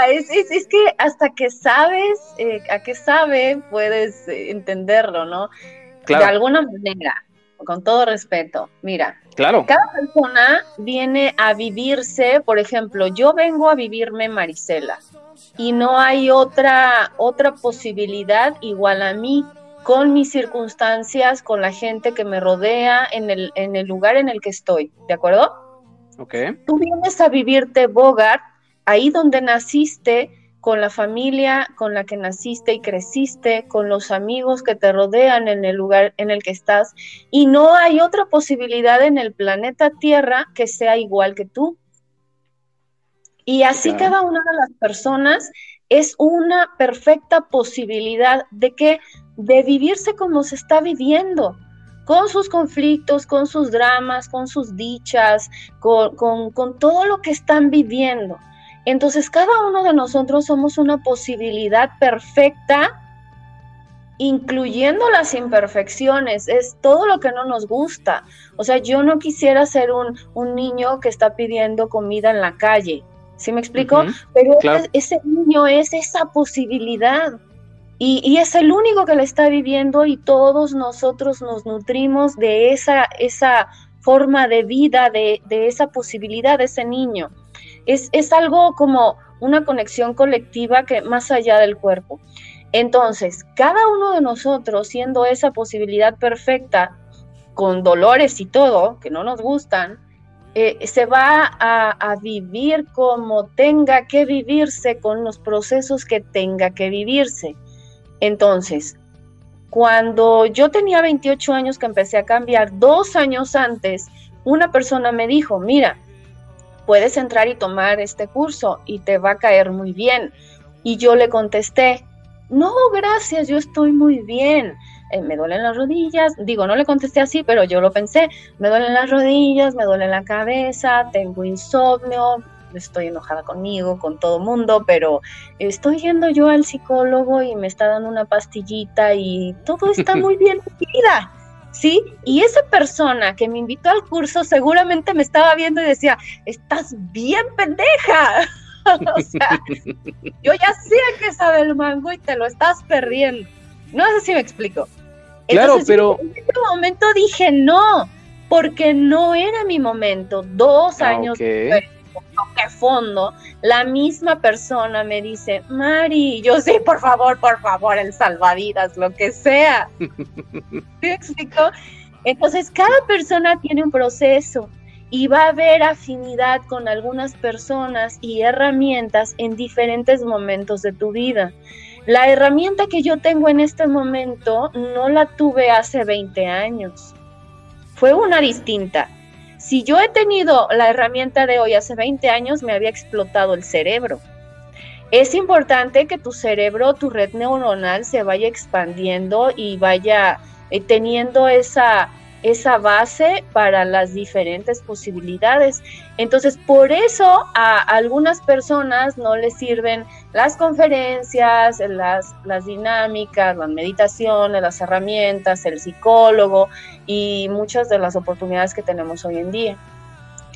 Es, que hasta que sabes eh, a qué sabe, puedes eh, entenderlo, ¿no? De alguna manera, con todo respeto. Mira, claro. cada persona viene a vivirse, por ejemplo, yo vengo a vivirme Marisela y no hay otra, otra posibilidad igual a mí con mis circunstancias, con la gente que me rodea, en el, en el lugar en el que estoy, ¿de acuerdo? Ok. Tú vienes a vivirte Bogart ahí donde naciste, con la familia con la que naciste y creciste, con los amigos que te rodean en el lugar en el que estás, y no hay otra posibilidad en el planeta Tierra que sea igual que tú. Y así cada una de las personas es una perfecta posibilidad de que de vivirse como se está viviendo, con sus conflictos, con sus dramas, con sus dichas, con, con todo lo que están viviendo. Entonces cada uno de nosotros somos una posibilidad perfecta, incluyendo las imperfecciones, es todo lo que no nos gusta. O sea, yo no quisiera ser un, niño que está pidiendo comida en la calle, ¿sí me explico? Pero ese, niño es esa posibilidad. Y, es el único que la está viviendo y todos nosotros nos nutrimos de esa, esa forma de vida, de, de esa posibilidad de ese niño es, algo como una conexión colectiva que más allá del cuerpo. Entonces, cada uno de nosotros, siendo esa posibilidad perfecta, con dolores y todo, que no nos gustan, eh, se va a, vivir como tenga que vivirse, con los procesos que tenga que vivirse. Entonces, cuando yo tenía 28 años que empecé a cambiar, dos años antes, una persona me dijo, mira, puedes entrar y tomar este curso y te va a caer muy bien. Y yo le contesté, no, gracias, yo estoy muy bien. Eh, me duelen las rodillas, digo, no le contesté así, pero yo lo pensé, me duelen las rodillas, me duele la cabeza, tengo insomnio, estoy enojada conmigo, con todo mundo, pero estoy yendo yo al psicólogo y me está dando una pastillita y todo está muy bien en mi vida. ¿sí? Y esa persona que me invitó al curso seguramente me estaba viendo y decía, estás bien pendeja. o sea, yo ya sé que sabe el mango y te lo estás perdiendo. No sé si me explico. claro, pero... En ese momento dije no, porque no era mi momento. Dos ah, años después, toque fondo, la misma persona me dice, Mari, yo sí, por favor, por favor, el salvavidas, lo que sea. ¿Me explico? Entonces, cada persona tiene un proceso y va a haber afinidad con algunas personas y herramientas en diferentes momentos de tu vida. La herramienta que yo tengo en este momento no la tuve hace 20 años. Fue una distinta. Si yo he tenido la herramienta de hoy hace 20 años, me había explotado el cerebro. Es importante que tu cerebro, tu red neuronal se vaya expandiendo y vaya eh, teniendo esa esa base para las diferentes posibilidades. Entonces, por eso a algunas personas no les sirven las conferencias, las, las dinámicas, las meditaciones, las herramientas, el psicólogo y muchas de las oportunidades que tenemos hoy en día.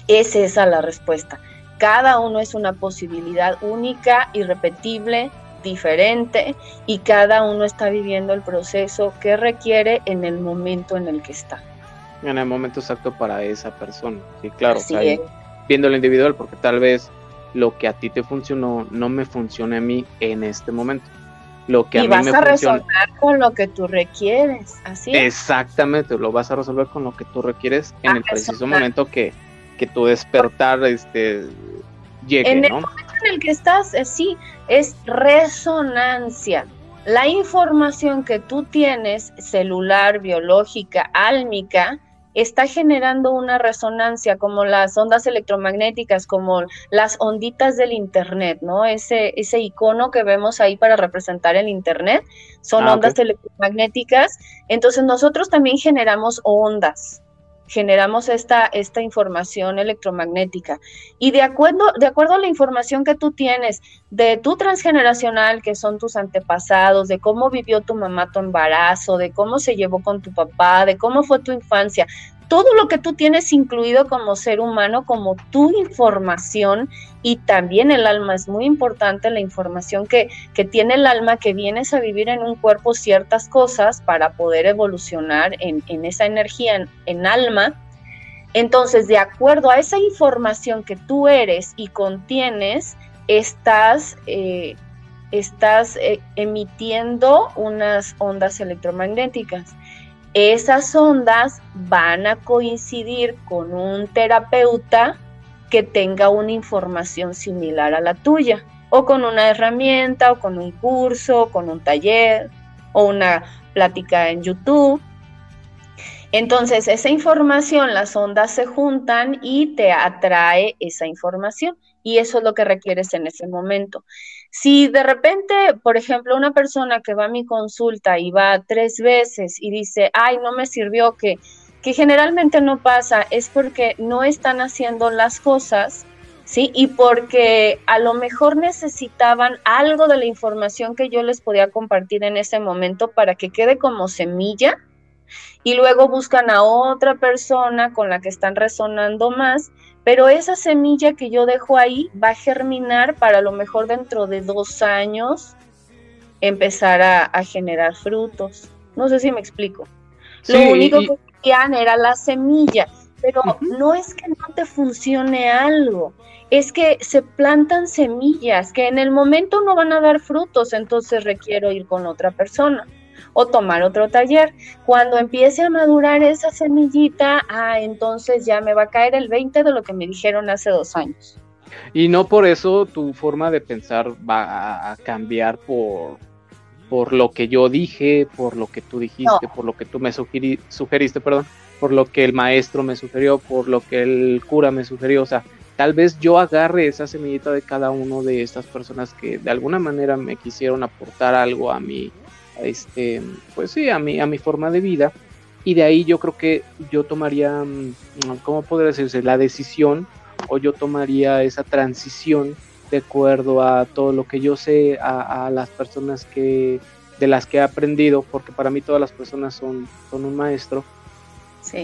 Es esa la respuesta. Cada uno es una posibilidad única, irrepetible, diferente y cada uno está viviendo el proceso que requiere en el momento en el que está en el momento exacto para esa persona. Sí, claro, viendo lo individual, porque tal vez lo que a ti te funcionó no me funcione a mí en este momento. Lo que a mí vas me a resolver con lo que tú requieres, así Exactamente, lo vas a resolver con lo que tú requieres en el preciso momento que, que tu despertar este, llegue, en el momento en el que estás, eh, sí, es resonancia. La información que tú tienes, celular, biológica, álmica, está generando una resonancia como las ondas electromagnéticas, como las onditas del Internet, ¿no? Ese, ese icono que vemos ahí para representar el Internet son ah, ondas electromagnéticas. Entonces nosotros también generamos ondas generamos esta, esta información electromagnética. Y de acuerdo, de acuerdo a la información que tú tienes de tu transgeneracional, que son tus antepasados, de cómo vivió tu mamá tu embarazo, de cómo se llevó con tu papá, de cómo fue tu infancia, todo lo que tú tienes incluido como ser humano, como tu información y también el alma. Es muy importante la información que, que tiene el alma, que vienes a vivir en un cuerpo ciertas cosas para poder evolucionar en, en esa energía, en, alma. Entonces, de acuerdo a esa información que tú eres y contienes, estás... Eh, estás eh, emitiendo unas ondas electromagnéticas esas ondas van a coincidir con un terapeuta que tenga una información similar a la tuya, o con una herramienta, o con un curso, o con un taller, o una plática en YouTube. Entonces, esa información, las ondas se juntan y te atrae esa información, y eso es lo que requieres en ese momento. Si de repente, por ejemplo, una persona que va a mi consulta y va tres veces y dice, ay, no me sirvió, que, que generalmente no pasa, es porque no están haciendo las cosas, ¿sí? Y porque a lo mejor necesitaban algo de la información que yo les podía compartir en ese momento para que quede como semilla y luego buscan a otra persona con la que están resonando más pero esa semilla que yo dejo ahí va a germinar para lo mejor dentro de dos años empezar a, generar frutos. No sé si me explico. lo único que era la semilla, pero no es que no te funcione algo, es que se plantan semillas que en el momento no van a dar frutos, entonces requiero ir con otra persona o tomar otro taller. Cuando empiece a madurar esa semillita, ah, entonces ya me va a caer el 20 de lo que me dijeron hace dos años. Y no por eso tu forma de pensar va a cambiar por, por lo que yo dije, por lo que tú dijiste, por lo que tú me sugeriste, perdón, por lo que el maestro me sugirió, por lo que el cura me sugirió. O sea, tal vez yo agarre esa semillita de cada uno de estas personas que de alguna manera me quisieron aportar algo a mi, este, pues sí, a mi, a mi forma de vida. Y de ahí yo creo que yo tomaría, mm, ¿cómo podría decirse? La decisión o yo tomaría esa transición de acuerdo a todo lo que yo sé, a, las personas que de las que he aprendido, porque para mí todas las personas son, son un maestro.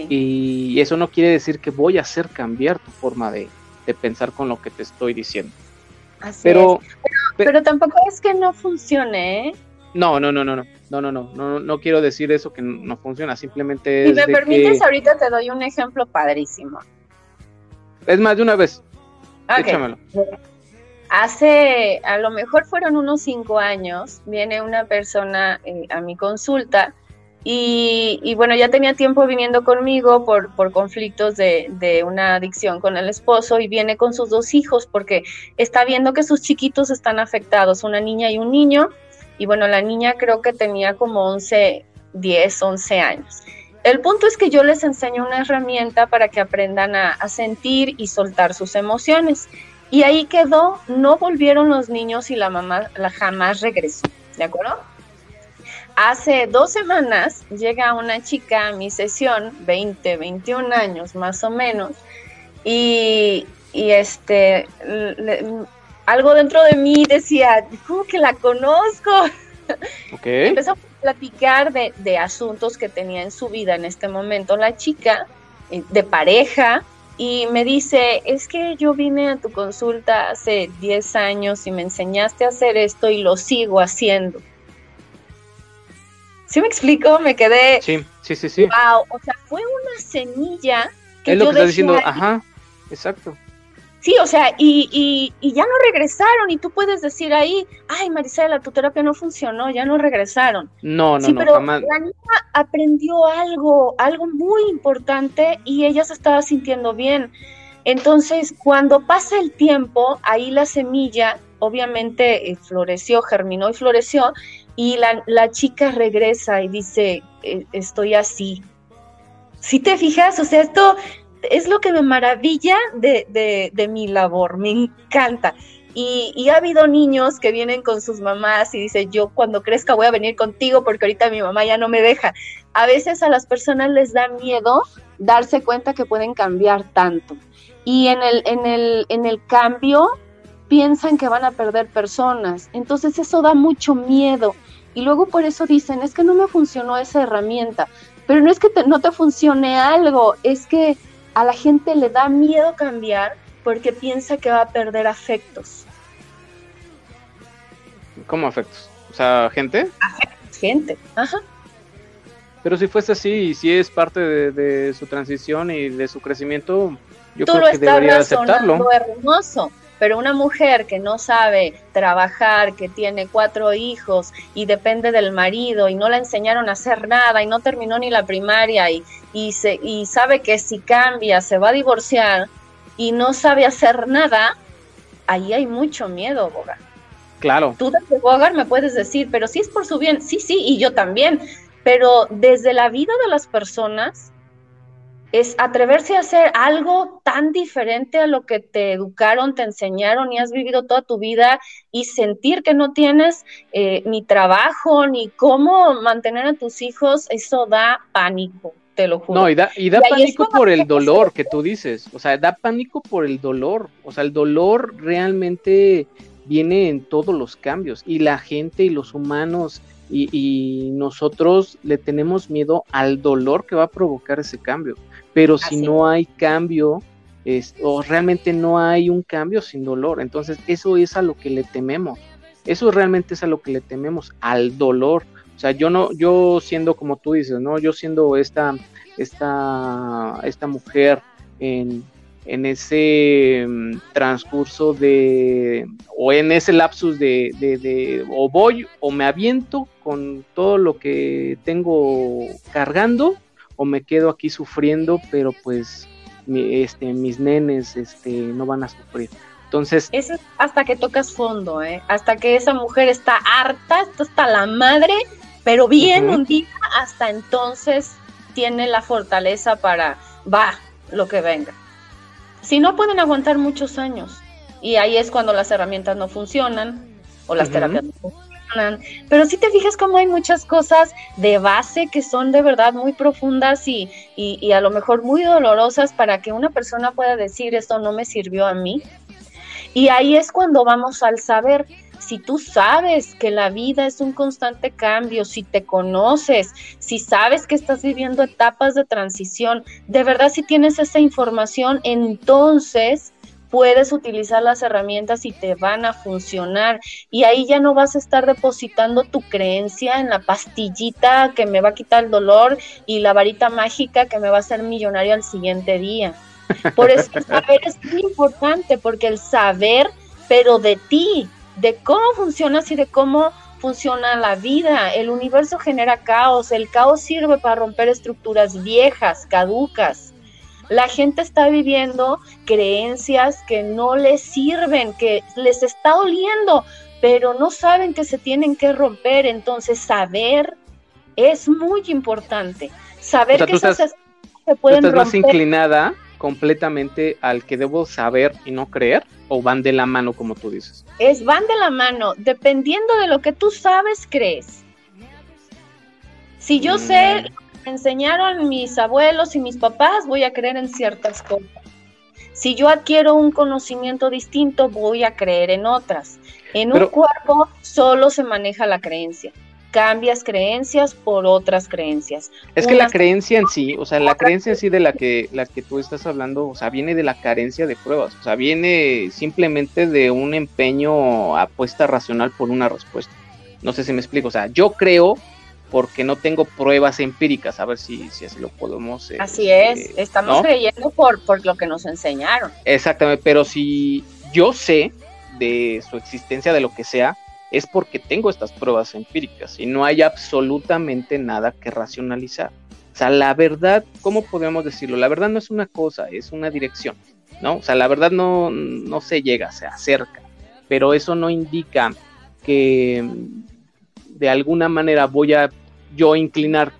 Y eso no quiere decir que voy a hacer cambiar tu forma de, de pensar con lo que te estoy diciendo. pero, pero, tampoco es que no funcione, ¿eh? No, no, no, no, no, no, no, no, no, no quiero decir eso que no funciona, simplemente Si me permites, ahorita te doy un ejemplo padrísimo. Es más de una vez. Échamelo. Hace, a lo mejor fueron unos cinco años, viene una persona eh, a mi consulta y, bueno, ya tenía tiempo viniendo conmigo por, por conflictos de, de, una adicción con el esposo y viene con sus dos hijos porque está viendo que sus chiquitos están afectados, una niña y un niño. Y bueno, la niña creo que tenía como 11, 10, 11 años. El punto es que yo les enseño una herramienta para que aprendan a, a sentir y soltar sus emociones. Y ahí quedó, no volvieron los niños y la mamá la jamás regresó, ¿de acuerdo? Hace dos semanas llega una chica a mi sesión, 20, 21 años más o menos, y, este, algo dentro de mí decía, ¿cómo que la conozco? Okay. Empezó a platicar de, de, asuntos que tenía en su vida en este momento la chica, eh, de pareja, y me dice, es que yo vine a tu consulta hace 10 años y me enseñaste a hacer esto y lo sigo haciendo. ¿Sí me explico? Me quedé. Sí, sí, sí, sí. Wow, o sea, fue una semilla que. Es lo que estás diciendo, ajá, exacto. Sí, o sea, y, y, ya no regresaron, y tú puedes decir ahí, ay, Marisela, tu terapia no funcionó, ya no regresaron. No, no, sí, no, pero La niña aprendió algo, algo muy importante, y ella se estaba sintiendo bien. Entonces, cuando pasa el tiempo, ahí la semilla obviamente eh, floreció, germinó y floreció, y la, la chica regresa y dice, e, estoy así. Si te fijas, o sea, esto es lo que me maravilla de, de, mi labor, me encanta. Y, ha habido niños que vienen con sus mamás y dicen, yo cuando crezca voy a venir contigo porque ahorita mi mamá ya no me deja. A veces a las personas les da miedo darse cuenta que pueden cambiar tanto. Y en el, en el, en el cambio piensan que van a perder personas. Entonces eso da mucho miedo. Y luego por eso dicen, es que no me funcionó esa herramienta. Pero no es que no te funcione algo, es que a la gente le da miedo cambiar porque piensa que va a perder afectos. ¿Cómo afectos? O sea, gente. gente, ajá. Pero si fuese así y si es parte de, su transición y de su crecimiento, yo creo que debería aceptarlo. hermoso, pero una mujer que no sabe trabajar, que tiene cuatro hijos y depende del marido y no la enseñaron a hacer nada y no terminó ni la primaria y, y, se, y sabe que si cambia se va a divorciar y no sabe hacer nada, ahí hay mucho miedo, Bogar. Claro. Tú desde Bogar me puedes decir, pero si es por su bien, sí, sí, y yo también, pero desde la vida de las personas, es atreverse a hacer algo tan diferente a lo que te educaron, te enseñaron y has vivido toda tu vida y sentir que no tienes eh, ni trabajo ni cómo mantener a tus hijos, eso da pánico. Te lo juro. No, y da, y da pánico por el dolor que tú dices. O sea, da pánico por el dolor. O sea, el dolor realmente viene en todos los cambios. Y la gente y los humanos y, y nosotros le tenemos miedo al dolor que va a provocar ese cambio pero si no hay cambio, o realmente no hay un cambio sin dolor, entonces eso es a lo que le tememos, eso realmente es a lo que le tememos, al dolor. O sea, yo no, yo siendo como tú dices, ¿no? Yo siendo esta, esta, esta mujer en, en ese mm, transcurso de, o en ese lapsus de, de, de, o voy o me aviento con todo lo que tengo cargando, o me quedo aquí sufriendo, pero pues este, mis nenes este, no van a sufrir. Entonces... Eso es hasta que tocas fondo, ¿eh? Hasta que esa mujer está harta, está hasta la madre, pero bien un día, hasta entonces tiene la fortaleza para, va, lo que venga. Si no, pueden aguantar muchos años. Y ahí es cuando las herramientas no funcionan o las terapias no funcionan pero si te fijas como hay muchas cosas de base que son de verdad muy profundas y, y, a lo mejor muy dolorosas para que una persona pueda decir esto no me sirvió a mí. Y ahí es cuando vamos al saber, si tú sabes que la vida es un constante cambio, si te conoces, si sabes que estás viviendo etapas de transición, de verdad si tienes esa información, entonces puedes utilizar las herramientas y te van a funcionar. Y ahí ya no vas a estar depositando tu creencia en la pastillita que me va a quitar el dolor y la varita mágica que me va a hacer millonario al siguiente día. Por eso el saber es muy importante, porque el saber, pero de ti, de cómo funcionas y de cómo funciona la vida. El universo genera caos, el caos sirve para romper estructuras viejas, caducas. La gente está viviendo creencias que no les sirven, que les está doliendo, pero no saben que se tienen que romper. Entonces, saber es muy importante. Saber que esas se pueden estás más inclinada completamente al que debo saber y no creer o van de la mano como tú dices? Es van de la mano, dependiendo de lo que tú sabes, crees. Si yo sé, mm. Me enseñaron mis abuelos y mis papás, voy a creer en ciertas cosas. Si yo adquiero un conocimiento distinto, voy a creer en otras. En un cuerpo solo se maneja la creencia cambias creencias por otras creencias. Es que la creencia en sí, o sea, la creencia en sí de la que, la que tú estás hablando, o sea, viene de la carencia de pruebas, o sea, viene simplemente de un empeño apuesta racional por una respuesta. No sé si me explico, o sea, yo creo porque no tengo pruebas empíricas, a ver si, si así lo podemos... Eh, así es, eh, estamos creyendo por, por lo que nos enseñaron. Exactamente, pero si yo sé de su existencia, de lo que sea, es porque tengo estas pruebas empíricas y no hay absolutamente nada que racionalizar. O sea, la verdad, ¿cómo podemos decirlo? La verdad no es una cosa, es una dirección, ¿no? O sea, la verdad no, no se llega, se acerca, pero eso no indica que de alguna manera voy a yo inclinar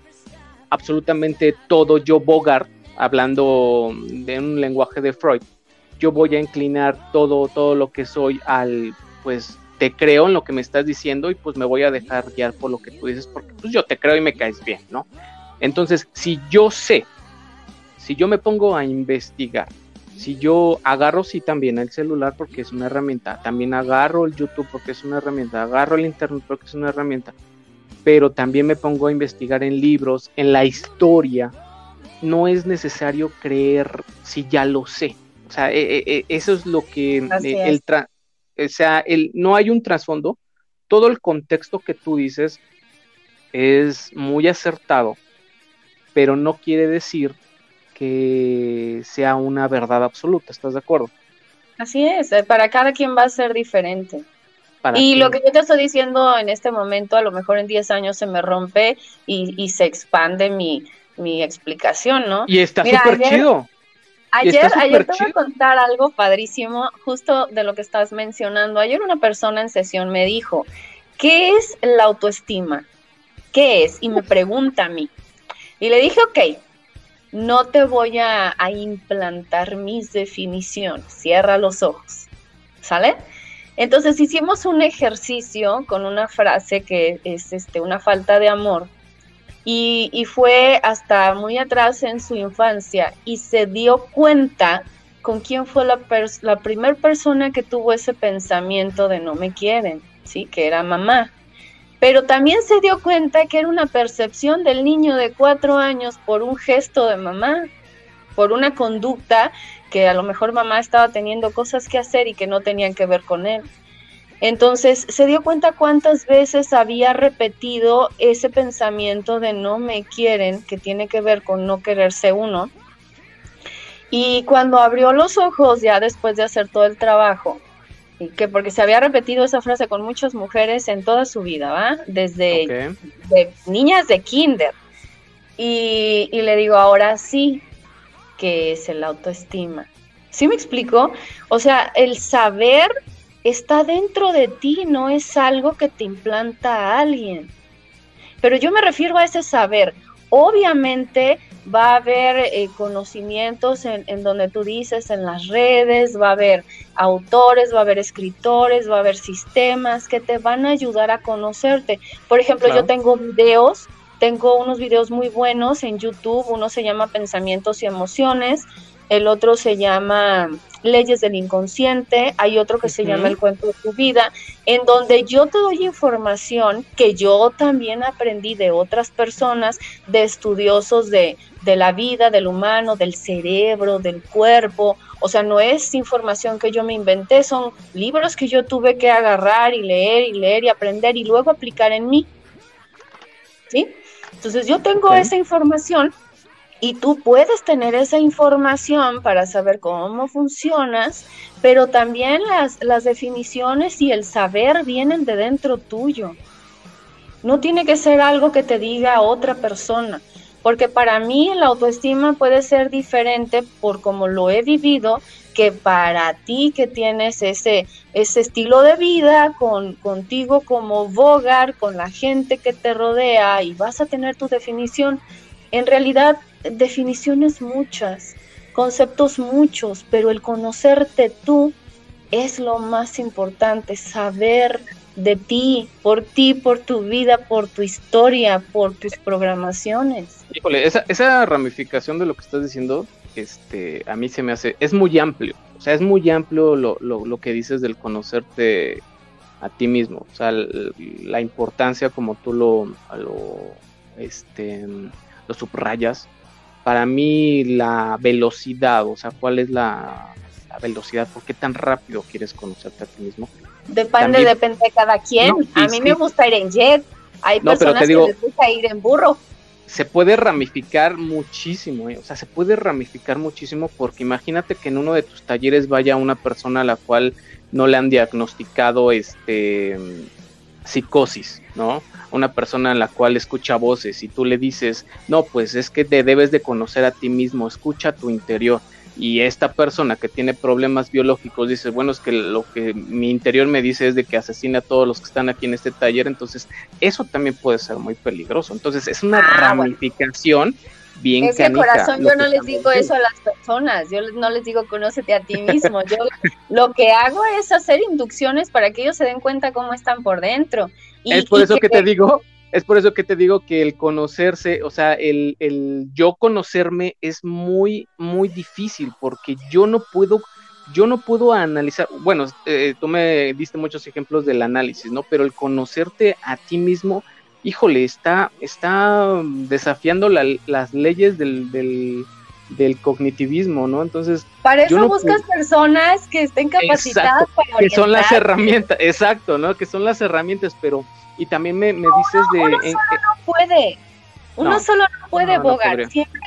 absolutamente todo yo Bogart, hablando de un lenguaje de Freud, yo voy a inclinar todo, todo lo que soy al, pues, te creo en lo que me estás diciendo y pues me voy a dejar guiar por lo que tú dices porque pues yo te creo y me caes bien, ¿no? Entonces, si yo sé, si yo me pongo a investigar, si yo agarro sí también el celular porque es una herramienta, también agarro el YouTube porque es una herramienta, agarro el Internet porque es una herramienta, pero también me pongo a investigar en libros, en la historia, no es necesario creer si ya lo sé. O sea, e, e, e, eso es lo que el, o sea, el, no hay un trasfondo, todo el contexto que tú dices es muy acertado, pero no quiere decir que sea una verdad absoluta, ¿estás de acuerdo? Así es, eh, para cada quien va a ser diferente. Y lo que yo te estoy diciendo en este momento, a lo mejor en 10 años se me rompe y, se expande mi, mi, explicación, ¿no? Y está súper chido. Ayer, ayer te voy a contar algo padrísimo, justo de lo que estás mencionando. Ayer una persona en sesión me dijo, ¿qué es la autoestima? ¿Qué es? Y me pregunta a mí. Y le dije, ok, no te voy a, a implantar mis definiciones, cierra los ojos, ¿sale? Entonces hicimos un ejercicio con una frase que es este, una falta de amor y, fue hasta muy atrás en su infancia y se dio cuenta con quién fue la, la primera persona que tuvo ese pensamiento de no me quieren, ¿sí? Que era mamá. Pero también se dio cuenta que era una percepción del niño de cuatro años por un gesto de mamá, por una conducta que a lo mejor mamá estaba teniendo cosas que hacer y que no tenían que ver con él. Entonces se dio cuenta cuántas veces había repetido ese pensamiento de no me quieren, que tiene que ver con no quererse uno. Y cuando abrió los ojos, ya después de hacer todo el trabajo, y que porque se había repetido esa frase con muchas mujeres en toda su vida, ¿va? Desde niñas de kinder. Y, y le digo, ahora sí, que es el autoestima. ¿Sí me explico? O sea, el saber está dentro de ti, no es algo que te implanta a alguien. Pero yo me refiero a ese saber. Obviamente va a haber eh, conocimientos en, donde tú dices en las redes, va a haber autores, va a haber escritores, va a haber sistemas que te van a ayudar a conocerte. Por ejemplo, yo tengo videos, tengo unos videos muy buenos en YouTube, uno se llama Pensamientos y Emociones, el otro se llama Leyes del Inconsciente, hay otro que se llama El Cuento de tu Vida, en donde yo te doy información que yo también aprendí de otras personas, de estudiosos de, de la vida, del humano, del cerebro, del cuerpo. O sea, no es información que yo me inventé, son libros que yo tuve que agarrar y leer y leer y aprender y luego aplicar en mí. ¿Sí? Entonces yo tengo esa información y tú puedes tener esa información para saber cómo funcionas, pero también las, las definiciones y el saber vienen de dentro tuyo. No tiene que ser algo que te diga otra persona porque para mí la autoestima puede ser diferente por como lo he vivido que para ti que tienes ese, ese estilo de vida con, contigo como bogar, con la gente que te rodea y vas a tener tu definición. En realidad, definiciones muchas, conceptos muchos, pero el conocerte tú es lo más importante, saber de ti, por ti, por tu vida, por tu historia, por tus programaciones. Híjole, esa, esa ramificación de lo que estás diciendo, este, a mí se me hace, es muy amplio, o sea, es muy amplio lo, lo, lo que dices del conocerte a ti mismo, o sea, la importancia como tú lo, lo, este, lo subrayas. Para mí la velocidad, o sea, cuál es la, la velocidad, por qué tan rápido quieres conocerte a ti mismo, Depende, depende de cada quien. a mí me gusta ir en jet. Hay personas que les gusta ir en burro. Se puede ramificar muchísimo, ¿eh? o sea, se puede ramificar muchísimo porque imagínate que en uno de tus talleres vaya una persona a la cual no le han diagnosticado este psicosis, ¿no? Una persona en la cual escucha voces y tú le dices, no, pues es que te debes de conocer a ti mismo, escucha tu interior y esta persona que tiene problemas biológicos dice, bueno, es que lo que mi interior me dice es de que asesina a todos los que están aquí en este taller, entonces eso también puede ser muy peligroso. Entonces es una ah, ramificación bien Ese corazón, yo no les digo eso a las personas, yo no les digo conócete a ti mismo, yo lo que hago es hacer inducciones para que ellos se den cuenta cómo están por dentro. Y, es por eso que te digo es por eso que te digo que el conocerse, o sea, el, el yo conocerme es muy, muy difícil porque yo no puedo, yo no puedo analizar, bueno, eh, tú me diste muchos ejemplos del análisis, ¿no? Pero el conocerte a ti mismo, híjole, está, está desafiando las leyes del, del, del, cognitivismo, ¿no? Entonces... Para eso buscas personas que estén capacitadas para Que son las herramientas, exacto, ¿no? Que son las herramientas, pero y también me, dices de... Uno solo no puede, uno solo no puede, Bogar. siempre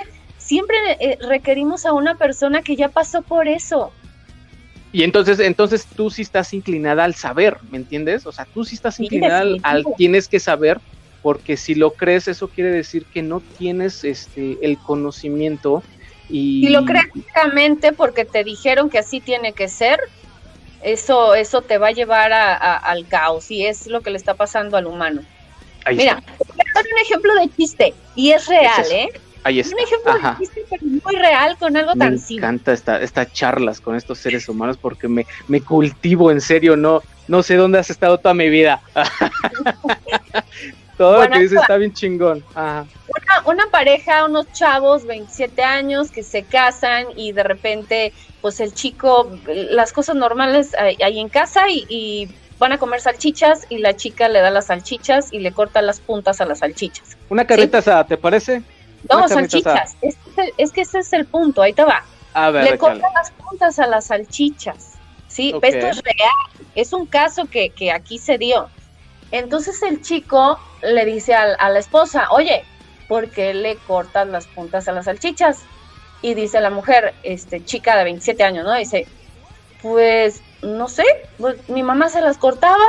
siempre eh, requerimos a una persona que ya pasó por eso. Y entonces, entonces tú sí estás inclinada al saber, ¿me entiendes? O sea, tú sí estás inclinada al, tienes que saber, porque si lo crees, eso quiere decir que no tienes este el conocimiento y... Si lo crees porque te dijeron que así tiene que ser, eso, eso te va a llevar al caos y es lo que le está pasando al humano. Mira, un ejemplo de chiste y es real, ¿eh? Ahí está. Un ejemplo de chiste pero muy real con algo tan simple. Me encanta esta, estas charlas con estos seres humanos porque me, me cultivo en serio, no, no sé dónde has estado toda mi vida. Todo lo que dices está bien chingón. Una, una, pareja, unos chavos, 27 años, que se casan y de repente, pues el chico, las cosas normales ahí en casa y, van a comer salchichas y la chica le da las salchichas y le corta las puntas a las salchichas. Una carreta asada, ¿te parece? No, salchichas. Es, que ese es el punto, ahí te va. A ver, le corta las puntas a las salchichas. Sí, esto es real. Es un caso que, que aquí se dio. Entonces el chico le dice a, la esposa, oye, ¿por qué le cortas las puntas a las salchichas? Y dice la mujer, este, chica de 27 años, ¿no? Dice, pues, no sé, pues, mi mamá se las cortaba,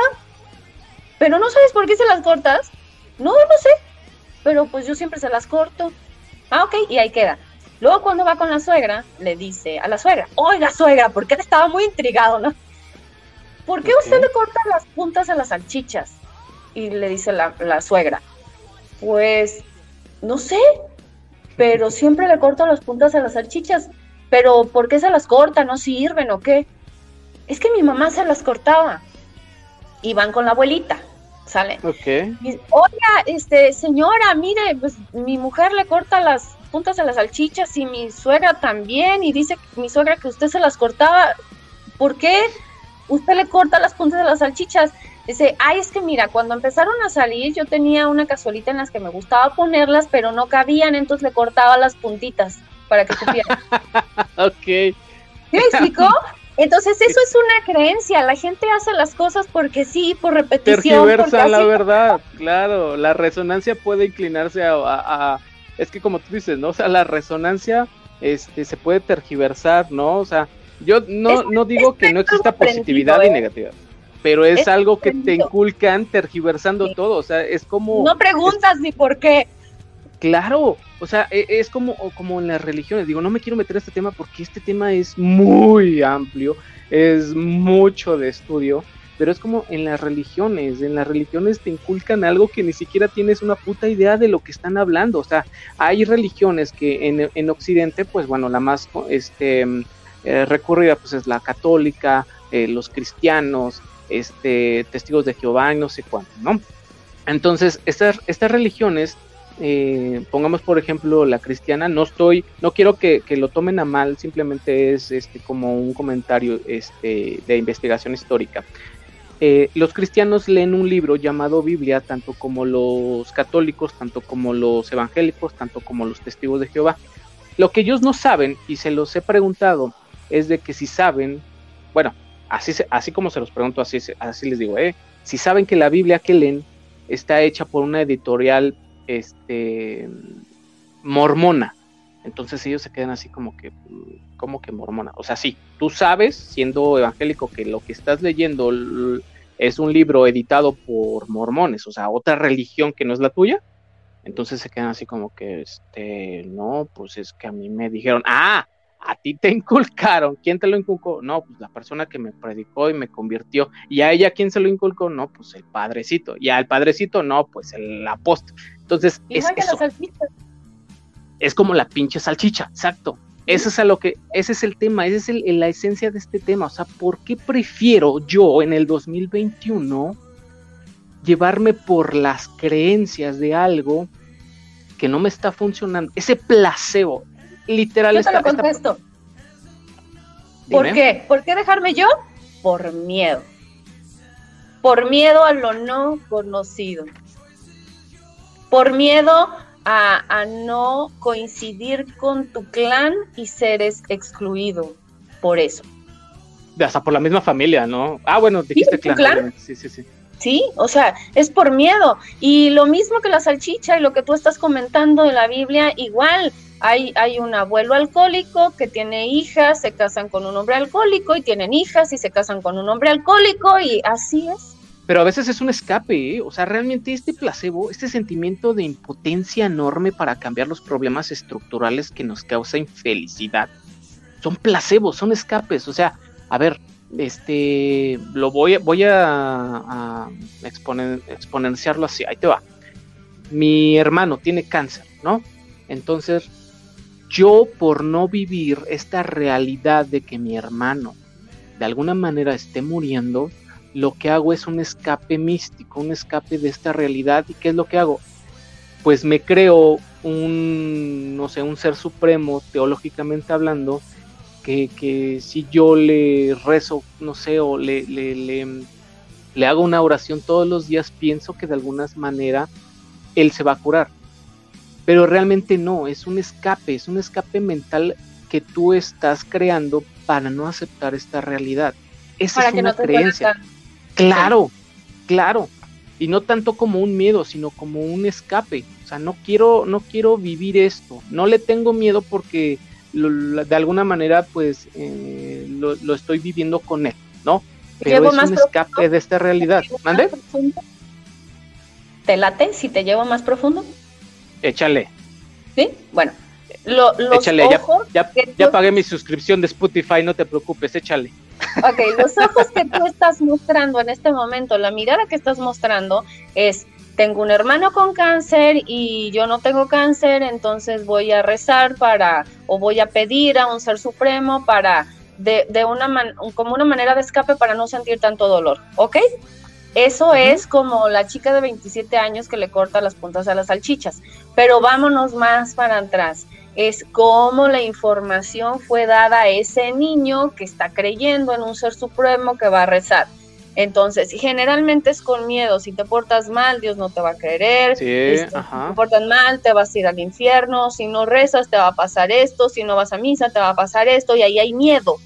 pero no sabes por qué se las cortas. No, no sé, pero pues yo siempre se las corto. Ah, ok, y ahí queda. Luego cuando va con la suegra, le dice a la suegra, oiga suegra, porque él estaba muy intrigado, ¿no? ¿Por qué usted le corta las puntas a las salchichas? Y le dice la, suegra, pues no sé, pero siempre le corto las puntas a las salchichas, pero ¿por qué se las corta? ¿No sirven o qué? Es que mi mamá se las cortaba y van con la abuelita, ¿sale? Ok. Oiga, este, señora, mire, pues mi mujer le corta las puntas a las salchichas y mi suegra también y dice mi suegra que usted se las cortaba. ¿Por qué usted le corta las puntas a las salchichas? Dice, ay, es que mira, cuando empezaron a salir yo tenía una cazuelita en las que me gustaba ponerlas, pero no cabían, entonces le cortaba las puntitas para que supieran. ok. ¿Sí me explicó? Entonces eso es una creencia, la gente hace las cosas porque sí, por repetición. Tergiversa la verdad, claro, la resonancia puede inclinarse a, es que como tú dices, ¿no? O sea, la resonancia este, se puede tergiversar, ¿no? O sea, yo no, no digo que no exista positividad y ¿eh? negatividad, pero es, algo que te inculcan tergiversando todo, o sea, es como... No preguntas ni por qué. Claro, o sea, e, es como, como en las religiones. Digo, no me quiero meter a este tema porque este tema es muy amplio, es mucho de estudio, pero es como en las religiones. En las religiones te inculcan algo que ni siquiera tienes una puta idea de lo que están hablando. O sea, hay religiones que en, en Occidente, pues bueno, la más este, eh, recurrida pues es la católica, eh, los cristianos, este, testigos de Jehová y no sé cuánto, ¿no? Entonces, estas, estas religiones eh, pongamos por ejemplo la cristiana, no estoy, no quiero que, lo tomen a mal, simplemente es este como un comentario este, de investigación histórica. Eh, los cristianos leen un libro llamado Biblia, tanto como los católicos, tanto como los evangélicos, tanto como los testigos de Jehová. Lo que ellos no saben, y se los he preguntado, es de que si saben, bueno, así, así como se los pregunto, así, así les digo, eh, si saben que la Biblia que leen está hecha por una editorial este, mormona. Entonces ellos se quedan así como que, como que mormona. O sea, sí, tú sabes, siendo evangélico, que lo que estás leyendo es un libro editado por mormones, o sea, otra religión que no es la tuya. Entonces se quedan así como que, este, no, pues es que a mí me dijeron, ah, a ti te inculcaron. ¿Quién te lo inculcó? No, pues la persona que me predicó y me convirtió. ¿Y a ella quién se lo inculcó? No, pues el padrecito. Y al padrecito, no, pues el apóstol. Entonces, es, es como la pinche salchicha, exacto. Eso es a lo que, ese es el tema, esa es la esencia de este tema. O sea, ¿por qué prefiero yo en el 2021 llevarme por las creencias de algo que no me está funcionando? Ese placebo, literal. Yo te lo contesto. ¿Por qué? ¿Por qué dejarme yo? Por miedo. Por miedo a lo no conocido por miedo a, no coincidir con tu clan y seres excluido por eso. Hasta por la misma familia, ¿no? Ah, bueno, dijiste clan. Sí, sí, sí. Sí, o sea, es por miedo. Y lo mismo que la salchicha y lo que tú estás comentando de la Biblia, igual. Hay, hay un abuelo alcohólico que tiene hijas, se casan con un hombre alcohólico y tienen hijas y se casan con un hombre alcohólico y así es pero a veces es un escape, ¿eh? o sea, realmente este placebo, este sentimiento de impotencia enorme para cambiar los problemas estructurales que nos causa infelicidad, son placebos, son escapes, o sea, a ver, este, lo voy, voy a, exponenciarlo así, ahí te va. Mi hermano tiene cáncer, ¿no? Entonces, yo por no vivir esta realidad de que mi hermano de alguna manera esté muriendo, lo que hago es un escape místico, un escape de esta realidad. ¿Y qué es lo que hago? Pues me creo un, no sé, un ser supremo, teológicamente hablando, que, si yo le rezo, no sé, o le, le, le, le hago una oración todos los días, pienso que de alguna manera él se va a curar. Pero realmente no, es un escape, es un escape mental que tú estás creando para no aceptar esta realidad. Esa es una creencia. Claro, claro. Y no tanto como un miedo, sino como un escape. O sea, no quiero, no quiero vivir esto. No le tengo miedo porque de alguna manera, pues, eh, lo, estoy viviendo con él, ¿no? Pero es un escape de esta realidad. ¿Mande? ¿Te late si te llevo más profundo? Échale. ¿Sí? Bueno, lo, los échale, ya, ya pagué mi suscripción de Spotify, no te preocupes, échale. Ok, los ojos que tú estás mostrando en este momento, la mirada que estás mostrando es, tengo un hermano con cáncer y yo no tengo cáncer, entonces voy a rezar para, o voy a pedir a un ser supremo para, de, de una como una manera de escape para no sentir tanto dolor, ¿ok? Eso es como la chica de 27 años que le corta las puntas a las salchichas. Pero vámonos más para atrás es cómo la información fue dada a ese niño que está creyendo en un ser supremo que va a rezar. Entonces, generalmente es con miedo. Si te portas mal, Dios no te va a querer. si te portas mal, te vas a ir al infierno. Si no rezas, te va a pasar esto. Si no vas a misa, te va a pasar esto. Y ahí hay miedo.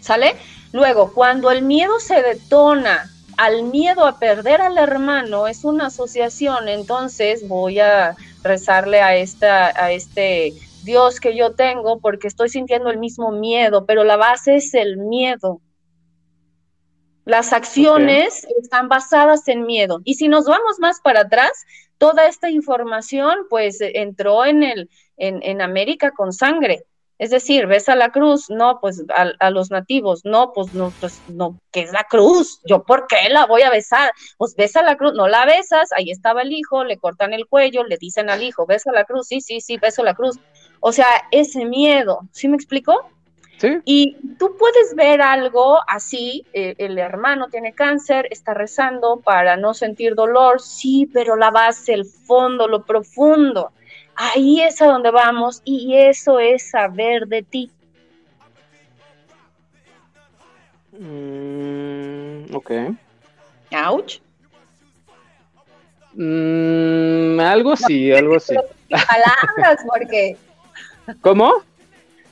¿Sale? Luego, cuando el miedo se detona al miedo a perder al hermano, es una asociación, entonces voy a rezarle a, esta, a este Dios que yo tengo porque estoy sintiendo el mismo miedo, pero la base es el miedo. Las acciones están basadas en miedo. Y si nos vamos más para atrás, toda esta información pues entró en, el, en, en América con sangre. Es decir, ves a la cruz, no, pues a, los nativos, no, pues no, pues no, ¿qué es la cruz? ¿Yo por qué la voy a besar? Pues besa la cruz, no la besas, ahí estaba el hijo, le cortan el cuello, le dicen al hijo, besa la cruz, sí, sí, sí, beso la cruz. O sea, ese miedo, ¿sí me explico? Sí. Y tú puedes ver algo así, eh, el hermano tiene cáncer, está rezando para no sentir dolor, sí, pero la base, el fondo, lo profundo Ahí es a donde vamos y eso es saber de ti. Mm, ok. Ouch. Mm, algo sí, algo sí. palabras, porque. ¿Cómo?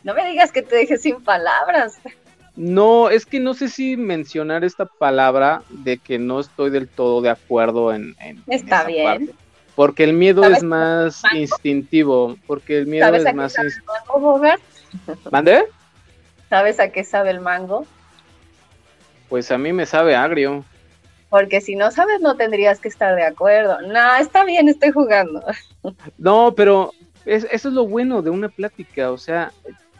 No me digas que te dejes sin palabras. No, es que no sé si mencionar esta palabra de que no estoy del todo de acuerdo en. Está bien. Porque el miedo es más instintivo, porque el miedo es más instintivo. ¿Mande? ¿Sabes a qué sabe el mango? Pues a mí me sabe agrio. Porque si no sabes no tendrías que estar de acuerdo. No, está bien, estoy jugando. No, pero eso es lo bueno de una plática, o sea,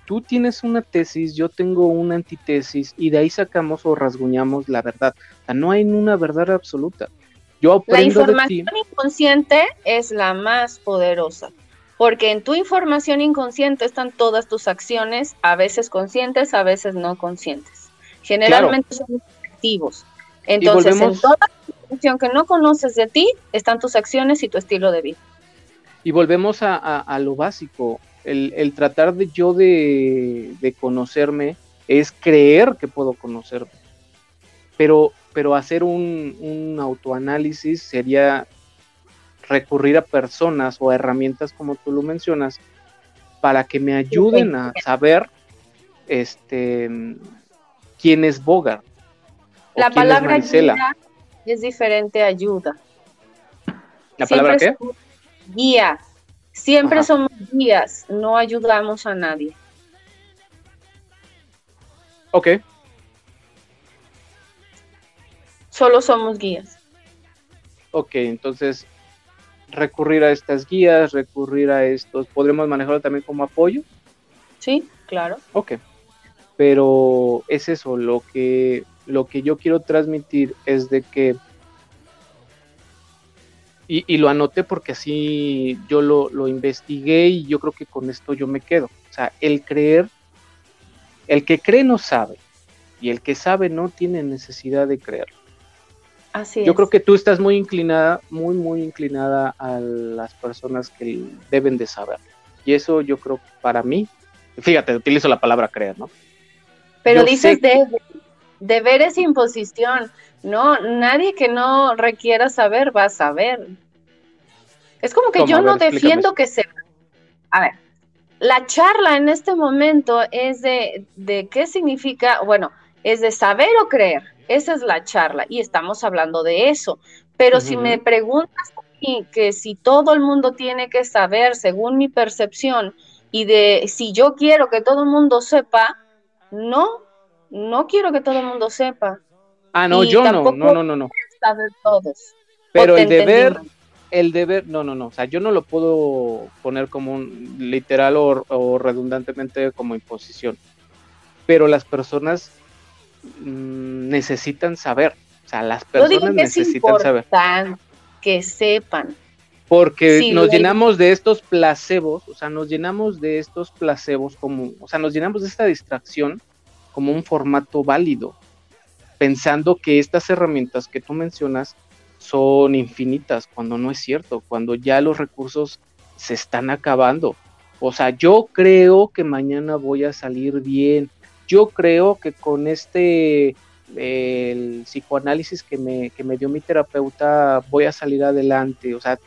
tú tienes una tesis, yo tengo una antitesis y de ahí sacamos o rasguñamos la verdad. O sea, no hay una verdad absoluta la información inconsciente es la más poderosa, porque en tu información inconsciente están todas tus acciones, a veces conscientes, a veces no conscientes. Generalmente son activos. Entonces, en toda la información que no conoces de ti, están tus acciones y tu estilo de vida. Y volvemos a, lo básico, el, tratar de yo de, de conocerme es creer que puedo conocerme. Pero pero hacer un, autoanálisis sería recurrir a personas o herramientas como tú lo mencionas para que me ayuden a saber este quién es Bogart. La palabra guía es diferente a ayuda. ¿La palabra qué? Guía. Siempre somos guías, no ayudamos a nadie. Ok. Solo somos guías. Ok, entonces recurrir a estas guías, recurrir a estos, ¿podremos manejarlo también como apoyo? Sí, claro. Ok, pero es eso, lo que, lo que yo quiero transmitir es de que, y, lo anoté porque así yo lo, lo investigué y yo creo que con esto yo me quedo. O sea, el creer, el que cree no sabe, y el que sabe no tiene necesidad de creerlo. Yo creo que tú estás muy inclinada, muy, muy inclinada a las personas que deben de saber. Y eso yo creo para mí, fíjate, utilizo la palabra creer, ¿no? Pero dices de, deber es imposición. No, nadie que no requiera saber va a saber. Es como que yo no defiendo que se... A ver, la charla en este momento es de, de qué significa, bueno, es de saber o creer. Esa es la charla y estamos hablando de eso. Pero si me preguntas a mí que si todo el mundo tiene que saber según mi percepción y de si yo quiero que todo el mundo sepa, no, no quiero que todo el mundo sepa. Ah, no, yo no, no, no, no, no. Saber todos. Pero el deber, el deber, no, no, no, o sea, yo no lo puedo poner como un literal o redundantemente como imposición. Pero las personas Mm, necesitan saber. O sea, las personas necesitan saber. Que sepan. Porque nos llenamos de estos placebos, o sea, nos llenamos de estos placebos como, o sea, nos llenamos de esta distracción como un formato válido, pensando que estas herramientas que tú mencionas son infinitas, cuando no es cierto, cuando ya los recursos se están acabando. O sea, yo creo que mañana voy a salir bien, yo creo que con este el psicoanálisis que me, que me dio mi terapeuta voy a salir adelante. O sea,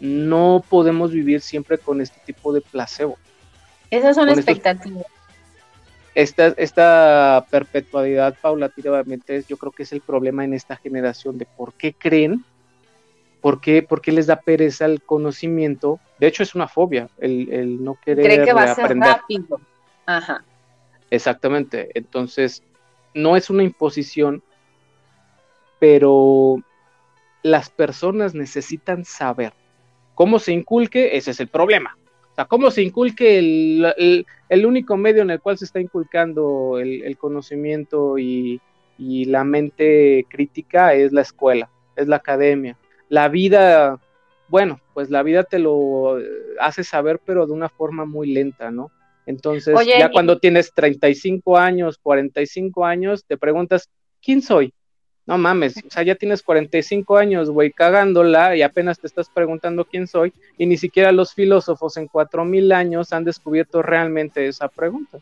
no podemos vivir siempre con este tipo de placebo. Esas son expectativas. esta, esta perpetualidad paulatinamente yo creo que es el problema en esta generación de por qué creen, por qué, por qué les da pereza el conocimiento. De hecho, es una fobia el, el no querer Cree que va a ser rápido. Ajá. Exactamente. Entonces, no es una imposición, pero las personas necesitan saber cómo se inculque, ese es el problema. O sea, cómo se inculque el, único medio en el cual se está inculcando el, conocimiento y, la mente crítica es la escuela, es la academia. La vida, bueno, pues la vida te lo hace saber, pero de una forma muy lenta, ¿no? Entonces, ya cuando tienes 35 años, 45 años, te preguntas, ¿quién soy? No mames, o sea, ya tienes 45 años, güey, cagándola y apenas te estás preguntando quién soy y ni siquiera los filósofos en 4000 años han descubierto realmente esa pregunta.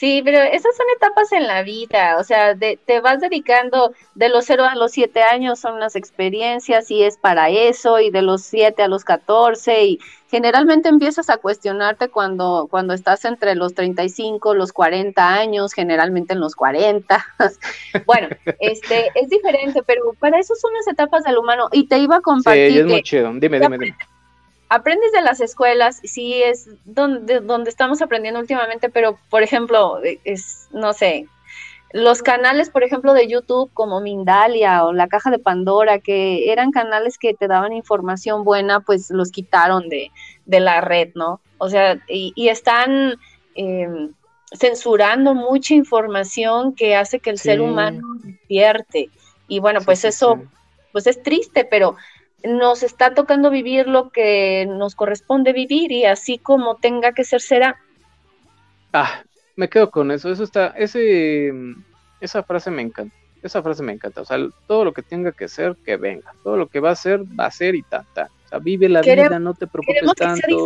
Sí, pero esas son etapas en la vida, o sea, te vas dedicando de los 0 a los 7 años, son unas experiencias y es para eso, y de los 7 a los 14, y generalmente empiezas a cuestionarte cuando, cuando estás entre los 35, los 40 años, generalmente en los 40. bueno, este, es diferente, pero para eso son las etapas del humano, y te iba a compartir. Sí, es muy chido, dime, dime, dime aprendes de las escuelas, sí es donde, donde estamos aprendiendo últimamente, pero por ejemplo, es, no sé, los canales, por ejemplo, de YouTube como Mindalia o La Caja de Pandora, que eran canales que te daban información buena, pues los quitaron de, de la red, ¿no? O sea, y, están em, censurando mucha información que hace que el ser humano despierte. Y bueno, pues eso, pues es triste, pero nos está tocando vivir lo que nos corresponde vivir y así como tenga que ser será. Ah, me quedo con eso, eso está, ese, esa frase me encanta, esa frase me encanta, o sea, todo lo que tenga que ser, que venga, todo lo que va a ser, va a ser y ta, o sea, vive la vida, no te preocupes tanto.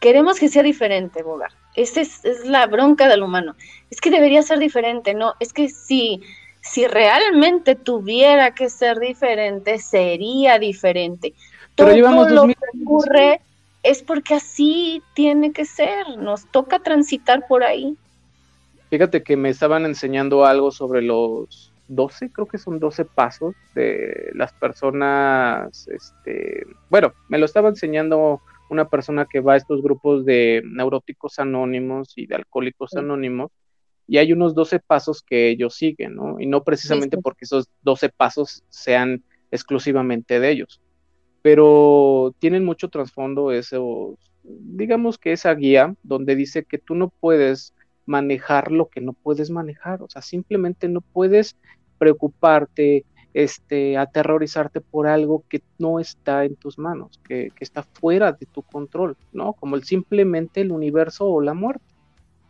queremos que sea diferente, Bogar, esa es, es la bronca del humano, es que debería ser diferente, no, es que si si realmente tuviera que ser diferente, sería diferente. Pero Todo lo que ocurre es porque así tiene que ser, nos toca transitar por ahí. Fíjate que me estaban enseñando algo sobre los 12, creo que son 12 pasos de las personas, este, bueno, me lo estaba enseñando una persona que va a estos grupos de neuróticos anónimos y de alcohólicos anónimos, y hay unos 12 pasos que ellos siguen, ¿no? Y no precisamente porque esos 12 pasos sean exclusivamente de ellos, pero tienen mucho trasfondo esos, digamos que esa guía donde dice que tú no puedes manejar lo que no puedes manejar, o sea, simplemente no puedes preocuparte, este, aterrorizarte por algo que no está en tus manos, que, que está fuera de tu control, ¿no? Como el simplemente el universo o la muerte,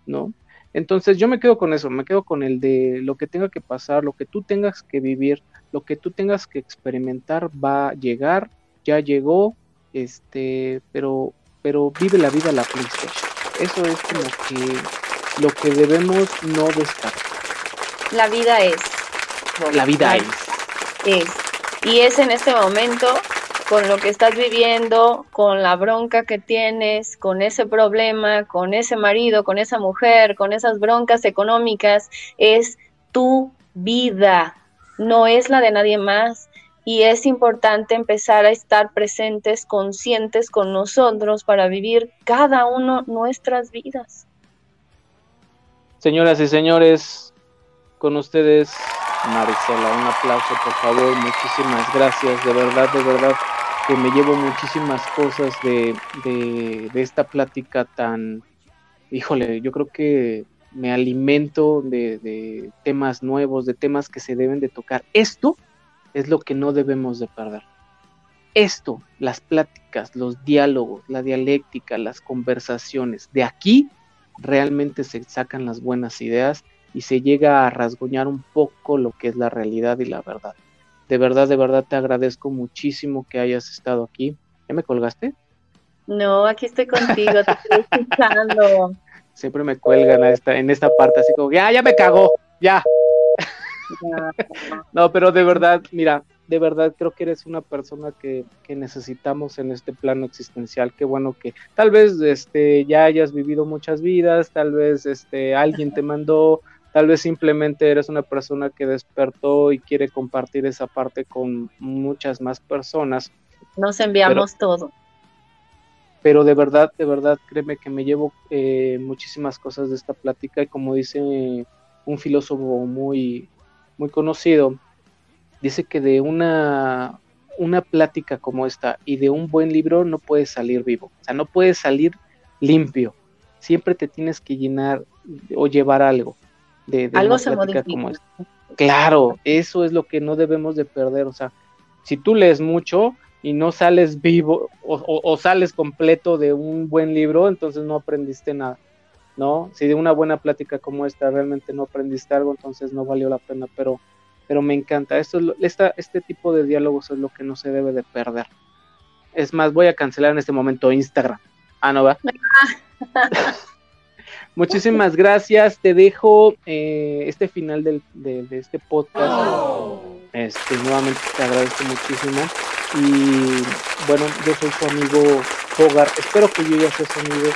¿no? Entonces yo me quedo con eso, me quedo con el de lo que tenga que pasar, lo que tú tengas que vivir, lo que tú tengas que experimentar va a llegar, ya llegó, este, pero, pero vive la vida la PlayStation. Eso es como que lo que debemos no descartar. La vida es. La vida es. Es. Y es en este momento con lo que estás viviendo, con la bronca que tienes, con ese problema, con ese marido, con esa mujer, con esas broncas económicas, es tu vida, no es la de nadie más. Y es importante empezar a estar presentes, conscientes con nosotros para vivir cada uno nuestras vidas. Señoras y señores, con ustedes, Marisela, un aplauso por favor, muchísimas gracias, de verdad, de verdad que me llevo muchísimas cosas de, de, esta plática tan, híjole, yo creo que me alimento de, de, temas nuevos, de temas que se deben de tocar. Esto es lo que no debemos de perder. Esto, las pláticas, los diálogos, la dialéctica, las conversaciones, de aquí realmente se sacan las buenas ideas y se llega a rasguñar un poco lo que es la realidad y la verdad. De verdad, de verdad te agradezco muchísimo que hayas estado aquí. ¿Ya me colgaste? No, aquí estoy contigo, te estoy escuchando. Siempre me cuelgan esta, en esta parte, así como, ya, ya me cagó, ya. no, pero de verdad, mira, de verdad creo que eres una persona que, que, necesitamos en este plano existencial. Qué bueno que tal vez este, ya hayas vivido muchas vidas, tal vez este, alguien te mandó, tal vez simplemente eres una persona que despertó y quiere compartir esa parte con muchas más personas. Nos enviamos todo. Pero de verdad, de verdad, créeme que me llevo eh, muchísimas cosas de esta plática y como dice un filósofo muy, muy conocido, dice que de una, una plática como esta y de un buen libro no puedes salir vivo, o sea, no puedes salir limpio, siempre te tienes que llenar o llevar algo de, algo una plática como esta. Claro, eso es lo que no debemos de perder, o sea, si tú lees mucho y no sales vivo o, sales completo de un buen libro, entonces no aprendiste nada. ¿no? Si de una buena plática como esta realmente no aprendiste algo, entonces no valió la pena, pero pero me encanta. Esto esta, este tipo de diálogos es lo que no se debe de perder. Es más, voy a cancelar en este momento Instagram. Ah, no va. Muchísimas gracias. Te dejo eh, este final del, de, este podcast. Este, nuevamente te agradezco muchísimo. Y bueno, yo soy su amigo Bogar. Espero que yo ya sea su amigo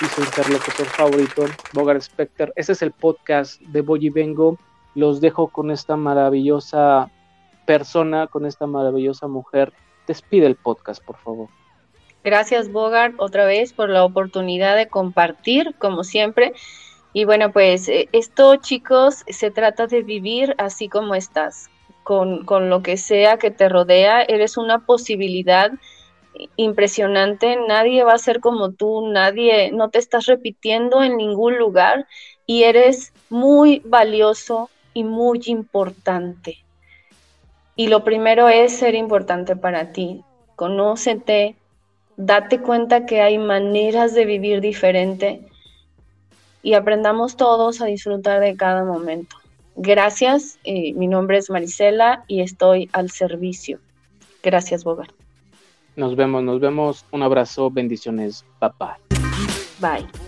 y su interlocutor favorito, Bogar Specter. Este es el podcast de Boy y Vengo los dejo con esta maravillosa persona, con esta maravillosa mujer. Despide el podcast, por favor. Gracias, Bogart, otra vez por la oportunidad de compartir, como siempre. Y bueno, pues eh, esto, chicos, se trata de vivir así como estás, con, con lo que sea que te rodea. Eres una posibilidad impresionante, nadie va a ser como tú, nadie, no te estás repitiendo en ningún lugar y eres muy valioso, y muy importante. Y lo primero es ser importante para ti. Conócete, date cuenta que hay maneras de vivir diferente y aprendamos todos a disfrutar de cada momento. Gracias, eh, mi nombre es Marisela y estoy al servicio. Gracias, Bogart. Nos vemos, nos vemos. Un abrazo, bendiciones. Bye. Bye.